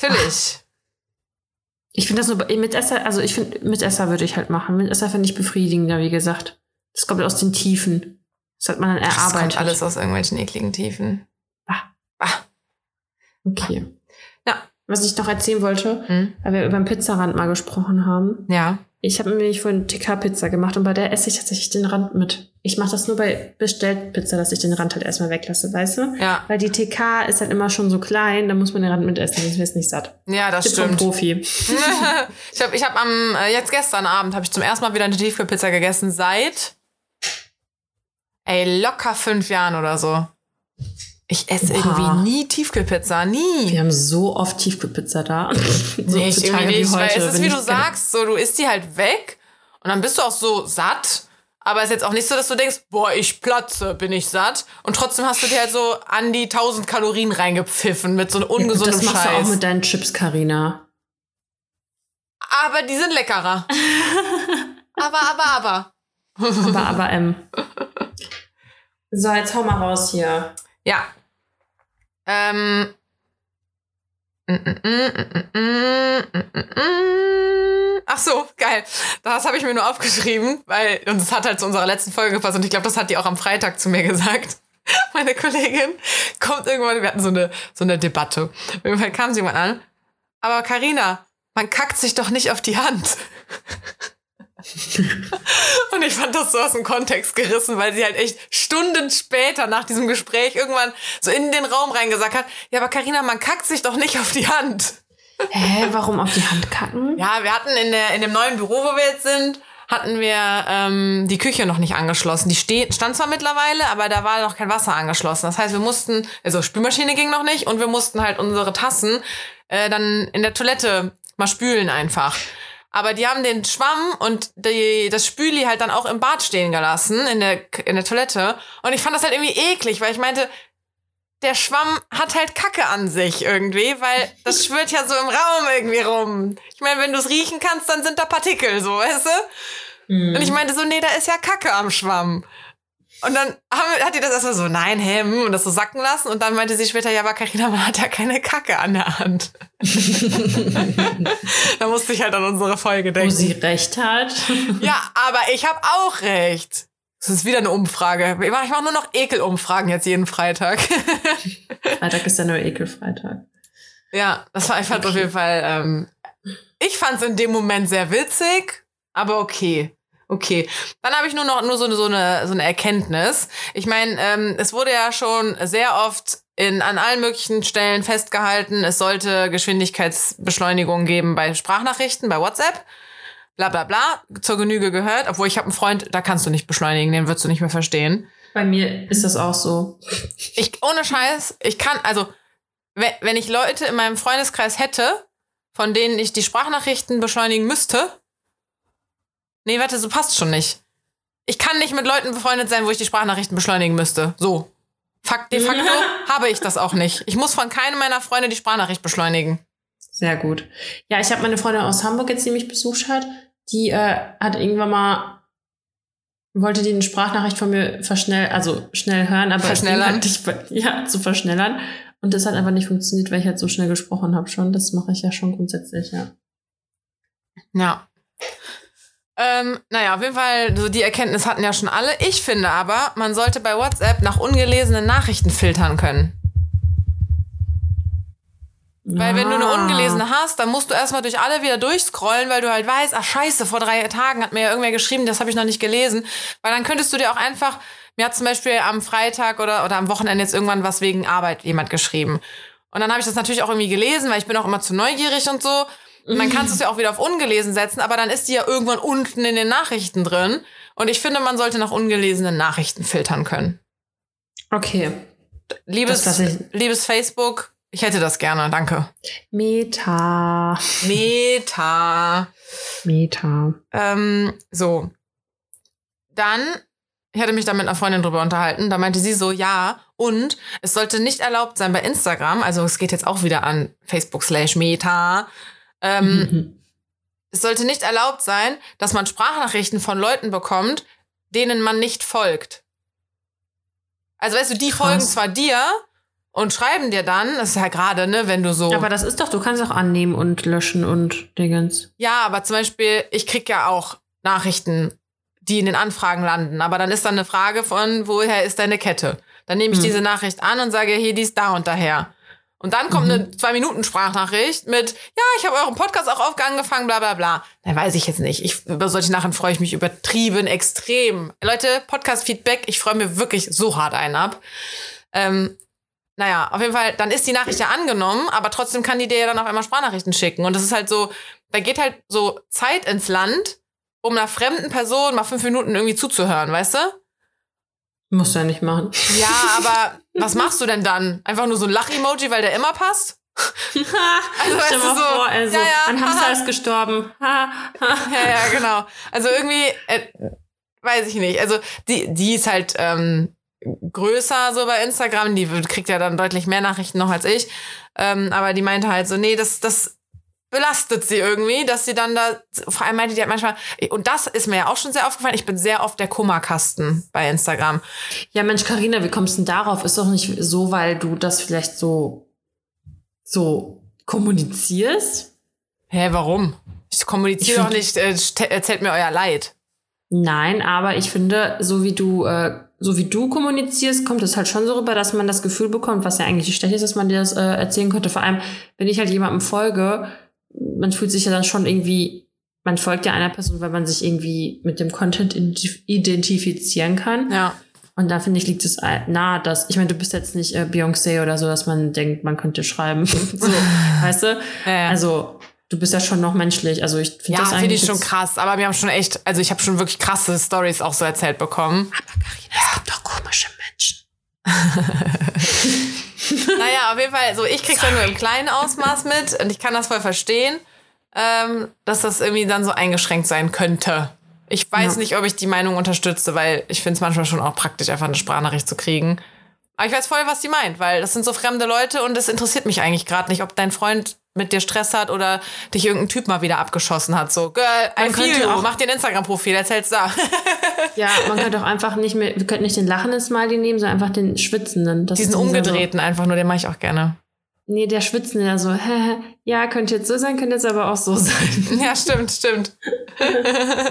Natürlich. Ich finde das nur bei- mit Esser, also ich finde, mit Esser würde ich halt machen. Mit Esser finde ich befriedigender, wie gesagt. Das kommt aus den Tiefen. Das hat man dann Das erarbeitet. kommt alles aus irgendwelchen ekligen Tiefen. Ah. Ah. Okay. Was ich noch erzählen wollte, Hm? weil wir über den Pizzarand mal gesprochen haben. Ja. Ich habe nämlich vorhin TK-Pizza gemacht und bei der esse ich tatsächlich den Rand mit. Ich mache das nur bei Bestellpizza, dass ich den Rand halt erstmal weglasse, weißt du? Ja. Weil die TK ist halt immer schon so klein, da muss man den Rand mitessen, sonst wirst nicht satt. Ja, das Tipp vom stimmt. Profi. ich habe ich hab am, äh, jetzt gestern Abend, habe ich zum ersten Mal wieder eine Tiefkühlpizza gegessen seit, ey, locker fünf Jahren oder so. Ich esse Oha. irgendwie nie Tiefkühlpizza, nie. Wir haben so oft Tiefkühlpizza da. so Nee, ich Tage nicht, weil es ist, wie du sagst, so, du isst die halt weg und dann bist du auch so satt. Aber es ist jetzt auch nicht so, dass du denkst, boah, ich platze, bin ich satt. Und trotzdem hast du dir halt so an die 1000 Kalorien reingepfiffen mit so einem ungesundem Das machst du auch Scheiß. mit deinen Chips, Karina. aber die sind leckerer. aber, aber, aber. Aber, aber, ähm. So, jetzt hau mal raus hier. Ja. Ähm. Ach so, geil. Das habe ich mir nur aufgeschrieben, weil, und das hat halt zu unserer letzten Folge gepasst und ich glaube, das hat die auch am Freitag zu mir gesagt. Meine Kollegin kommt irgendwann, wir hatten so eine, so eine Debatte. Irgendwann kam sie mal an. Aber Karina, man kackt sich doch nicht auf die Hand. Und ich fand das so aus dem Kontext gerissen, weil sie halt echt Stunden später nach diesem Gespräch irgendwann so in den Raum reingesagt hat, ja, aber Karina, man kackt sich doch nicht auf die Hand. Hä, warum auf die Hand kacken? Ja, wir hatten in, der, in dem neuen Büro, wo wir jetzt sind, hatten wir ähm, die Küche noch nicht angeschlossen. Die ste stand zwar mittlerweile, aber da war noch kein Wasser angeschlossen. Das heißt, wir mussten, also Spülmaschine ging noch nicht und wir mussten halt unsere Tassen äh, dann in der Toilette mal spülen einfach. Aber die haben den Schwamm und die, das Spüli halt dann auch im Bad stehen gelassen, in der, in der Toilette. Und ich fand das halt irgendwie eklig, weil ich meinte, der Schwamm hat halt Kacke an sich irgendwie, weil das schwirrt ja so im Raum irgendwie rum. Ich meine, wenn du es riechen kannst, dann sind da Partikel, so, weißt du? Und ich meinte so, nee, da ist ja Kacke am Schwamm. Und dann haben, hat die das erstmal so, nein, hä, hm, und das so sacken lassen. Und dann meinte sie später, ja, aber Carina, man hat ja keine Kacke an der Hand. da musste ich halt an unsere Folge Wo denken. sie recht hat. Ja, aber ich habe auch recht. Das ist wieder eine Umfrage. Ich mache mach nur noch Ekelumfragen jetzt jeden Freitag. Freitag ist ja nur Ekelfreitag. ja, das war einfach auf jeden Fall. Ähm, ich fand es in dem Moment sehr witzig, aber okay. Okay. Dann habe ich nur noch nur so, eine- so, eine, so eine Erkenntnis. Ich meine, ähm, es wurde ja schon sehr oft in, an allen möglichen Stellen festgehalten, es sollte Geschwindigkeitsbeschleunigung geben bei Sprachnachrichten, bei WhatsApp. Bla bla bla, zur Genüge gehört. Obwohl ich habe einen Freund, da kannst du nicht beschleunigen, den würdest du nicht mehr verstehen. Bei mir ist das auch so. Ich, ohne Scheiß, ich kann, also, wenn ich Leute in meinem Freundeskreis hätte, von denen ich die Sprachnachrichten beschleunigen müsste, nee, warte, so passt schon nicht. Ich kann nicht mit Leuten befreundet sein, wo ich die Sprachnachrichten beschleunigen müsste. So. Fakt, de facto habe ich das auch nicht. Ich muss von keinem meiner Freunde die Sprachnachricht beschleunigen. Sehr gut. Ja, ich habe meine Freundin aus Hamburg jetzt, die mich besucht hat. Die äh, hat irgendwann mal wollte die eine Sprachnachricht von mir verschnell, also schnell hören, aber Verschnellern? nicht, ja, zu verschnellern. Und das hat einfach nicht funktioniert, weil ich halt so schnell gesprochen habe schon. Das mache ich ja schon grundsätzlich, ja. Ja. Ähm, naja, auf jeden Fall, so die Erkenntnis hatten ja schon alle. Ich finde aber, man sollte bei WhatsApp nach ungelesenen Nachrichten filtern können. Weil wenn du eine Ah. ungelesene hast, dann musst du erstmal durch alle wieder durchscrollen, weil du halt weißt, ach scheiße, vor drei Tagen hat mir ja irgendwer geschrieben, das habe ich noch nicht gelesen. Weil dann könntest du dir auch einfach, mir hat zum Beispiel am Freitag oder, oder am Wochenende jetzt irgendwann was wegen Arbeit jemand geschrieben. Und dann habe ich das natürlich auch irgendwie gelesen, weil ich bin auch immer zu neugierig und so. Kannst du es ja auch wieder auf ungelesen setzen, aber dann ist die ja irgendwann unten in den Nachrichten drin. Und ich finde, man sollte nach ungelesenen Nachrichten filtern können. Okay. Liebes, Das ich- liebes Facebook, ich hätte das gerne, danke. Meta. Meta. Meta. Ähm, so. Dann, ich hatte mich da mit einer Freundin drüber unterhalten, da meinte sie so, ja, und es sollte nicht erlaubt sein bei Instagram, also es geht jetzt auch wieder an Facebook slash Meta, ähm, Mhm. es sollte nicht erlaubt sein, dass man Sprachnachrichten von Leuten bekommt, denen man nicht folgt. Also weißt du, die Krass. folgen zwar dir und schreiben dir dann, das ist ja gerade, ne, wenn du so. Aber das ist doch, du kannst auch annehmen und löschen und Dingens. Ja, aber zum Beispiel, ich krieg ja auch Nachrichten, die in den Anfragen landen. Aber dann ist dann eine Frage von, woher ist deine Kette? Dann nehme ich Hm. diese Nachricht an und sage, hier, die ist da und daher. Und dann kommt Mhm. eine zwei-Minuten-Sprachnachricht mit, ja, ich habe euren Podcast auch aufge- angefangen, bla bla bla. Dann weiß ich jetzt nicht. Ich, über solche Nachrichten freue ich mich übertrieben, extrem. Leute, Podcast-Feedback, ich freue mir wirklich so hart einen ab. Ähm, naja, auf jeden Fall, dann ist die Nachricht ja angenommen, aber trotzdem kann die dir ja dann auf einmal Sprachnachrichten schicken. Und das ist halt so, da geht halt so Zeit ins Land, um einer fremden Person mal fünf Minuten irgendwie zuzuhören, weißt du? Musst du ja nicht machen. Ja, aber was machst du denn dann? Einfach nur so ein Lach-Emoji, weil der immer passt? also, Stell mal so, vor, also, ja, ja, ein Hamster ist gestorben. ja, ja, genau. Also irgendwie, äh, weiß ich nicht. Also die, die ist halt ähm, größer so bei Instagram, die kriegt ja dann deutlich mehr Nachrichten noch als ich. Ähm, aber die meinte halt so, nee, das, das belastet sie irgendwie, dass sie dann da, vor allem meinte die halt manchmal, und das ist mir ja auch schon sehr aufgefallen, ich bin sehr oft der Kummerkasten bei Instagram. Ja, Mensch, Karina, wie kommst du denn darauf? Ist doch nicht so, weil du das vielleicht so, so kommunizierst? Hä, warum? Ich kommuniziere doch nicht, äh, erzählt mir euer Leid. Nein, aber ich finde, so wie du, äh, so wie du kommunizierst, kommt es halt schon so rüber, dass man das Gefühl bekommt, was ja eigentlich schlecht ist, dass man dir das äh, erzählen könnte. Vor allem, wenn ich halt jemandem folge, man fühlt sich ja dann schon irgendwie, man folgt ja einer Person, weil man sich irgendwie mit dem Content identifizieren kann. Ja. Und da finde ich, liegt es nahe, dass, ich meine, du bist jetzt nicht äh, Beyoncé oder so, dass man denkt, man könnte schreiben. so, weißt du? Ja, ja. Also, du bist ja schon noch menschlich. Also ich finde ja, das finde ich schon krass. Aber wir haben schon echt, also ich habe schon wirklich krasse Stories auch so erzählt bekommen. Aber Carina, es gibt doch komische Menschen. naja, auf jeden Fall, so ich krieg's ja nur im kleinen Ausmaß mit und ich kann das voll verstehen, ähm, dass das irgendwie dann so eingeschränkt sein könnte. Ich weiß ja. nicht, ob ich die Meinung unterstütze, weil ich finde es manchmal schon auch praktisch, einfach eine Sprachnachricht zu kriegen. Aber ich weiß voll, was die meint, weil das sind so fremde Leute und es interessiert mich eigentlich gerade nicht, ob dein Freund mit dir Stress hat oder dich irgendein Typ mal wieder abgeschossen hat. So, Girl, ein Video, mach dir ein Instagram-Profil, erzähl's da. ja, man könnte auch einfach nicht mehr, wir könnten nicht den lachenden Smiley nehmen, sondern einfach den schwitzenden. Das Diesen umgedrehten so. einfach nur, den mache ich auch gerne. Nee, der schwitzende, der so, hä, ja, könnte jetzt so sein, könnte jetzt aber auch so sein. ja, stimmt, stimmt.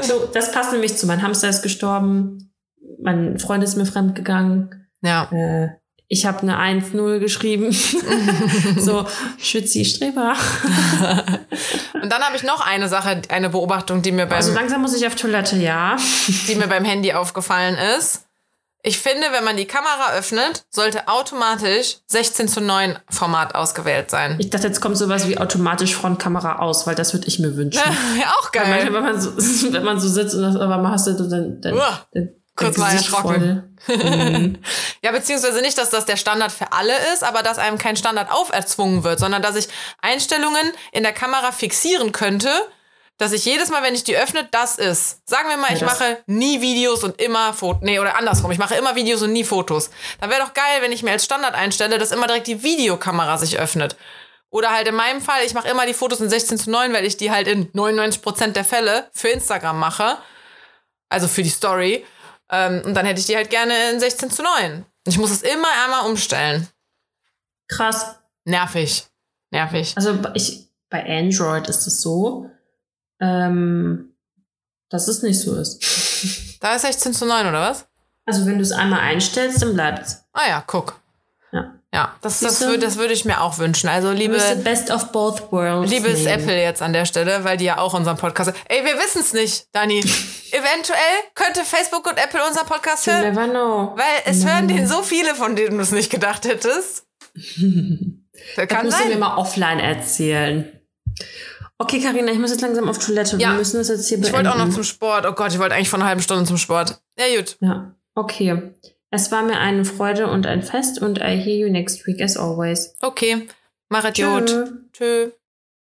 so, das passt nämlich zu. Mein Hamster ist gestorben, mein Freund ist mir fremd gegangen. Ja. Äh, ich habe eine 1-0 geschrieben. so, Schützi Streber. Und dann habe ich noch eine Sache, eine Beobachtung, die mir beim. Also langsam muss ich auf Toilette, ja. Die mir beim Handy aufgefallen ist. Ich finde, wenn man die Kamera öffnet, sollte automatisch 16 zu 9 Format ausgewählt sein. Ich dachte, jetzt kommt sowas wie automatisch Frontkamera aus, weil das würde ich mir wünschen. ja, auch geil. Wenn man, so, wenn man so sitzt und das aber mal hast du dann, dann, dann Kurz mal erschrocken. Mhm. ja, beziehungsweise nicht, dass das der Standard für alle ist, aber dass einem kein Standard auferzwungen wird, sondern dass ich Einstellungen in der Kamera fixieren könnte, dass ich jedes Mal, wenn ich die öffne, das ist. Sagen wir mal, ja, ich mache nie Videos und immer Fotos. Nee, oder andersrum, ich mache immer Videos und nie Fotos. Dann wäre doch geil, wenn ich mir als Standard einstelle, dass immer direkt die Videokamera sich öffnet. Oder halt in meinem Fall, ich mache immer die Fotos in 16 zu 9, weil ich die halt in 99% der Fälle für Instagram mache. Also für die Story. Ähm, und dann hätte ich die halt gerne in 16 zu 9. Ich muss es immer einmal umstellen. Krass. Nervig. Nervig. Also ich, bei Android ist es so, ähm, dass es nicht so ist. Da ist 16 zu 9, oder was? Also wenn du es einmal einstellst, dann bleibt es. Ah ja, guck. Ja. Das, das, würde, das würde ich mir auch wünschen. Also liebe best of both worlds. Liebes nehmen. Apple jetzt an der Stelle, weil die ja auch unseren Podcast. Ey, wir wissen es nicht, Dani. Eventuell könnte Facebook und Apple unseren Podcast hören. Never know. Weil es never hören den so viele, von denen du es nicht gedacht hättest. das kann musst sein. du mir mal offline erzählen. Okay, Karina, ich muss jetzt langsam auf Toilette. Ja. Wir müssen das jetzt hier beenden. Ich wollte auch noch zum Sport. Oh Gott, ich wollte eigentlich vor einer halben Stunde zum Sport. Ja, gut. Ja, okay. Es war mir eine Freude und ein Fest und I hear you next week as always. Okay, machet gut. Tschö.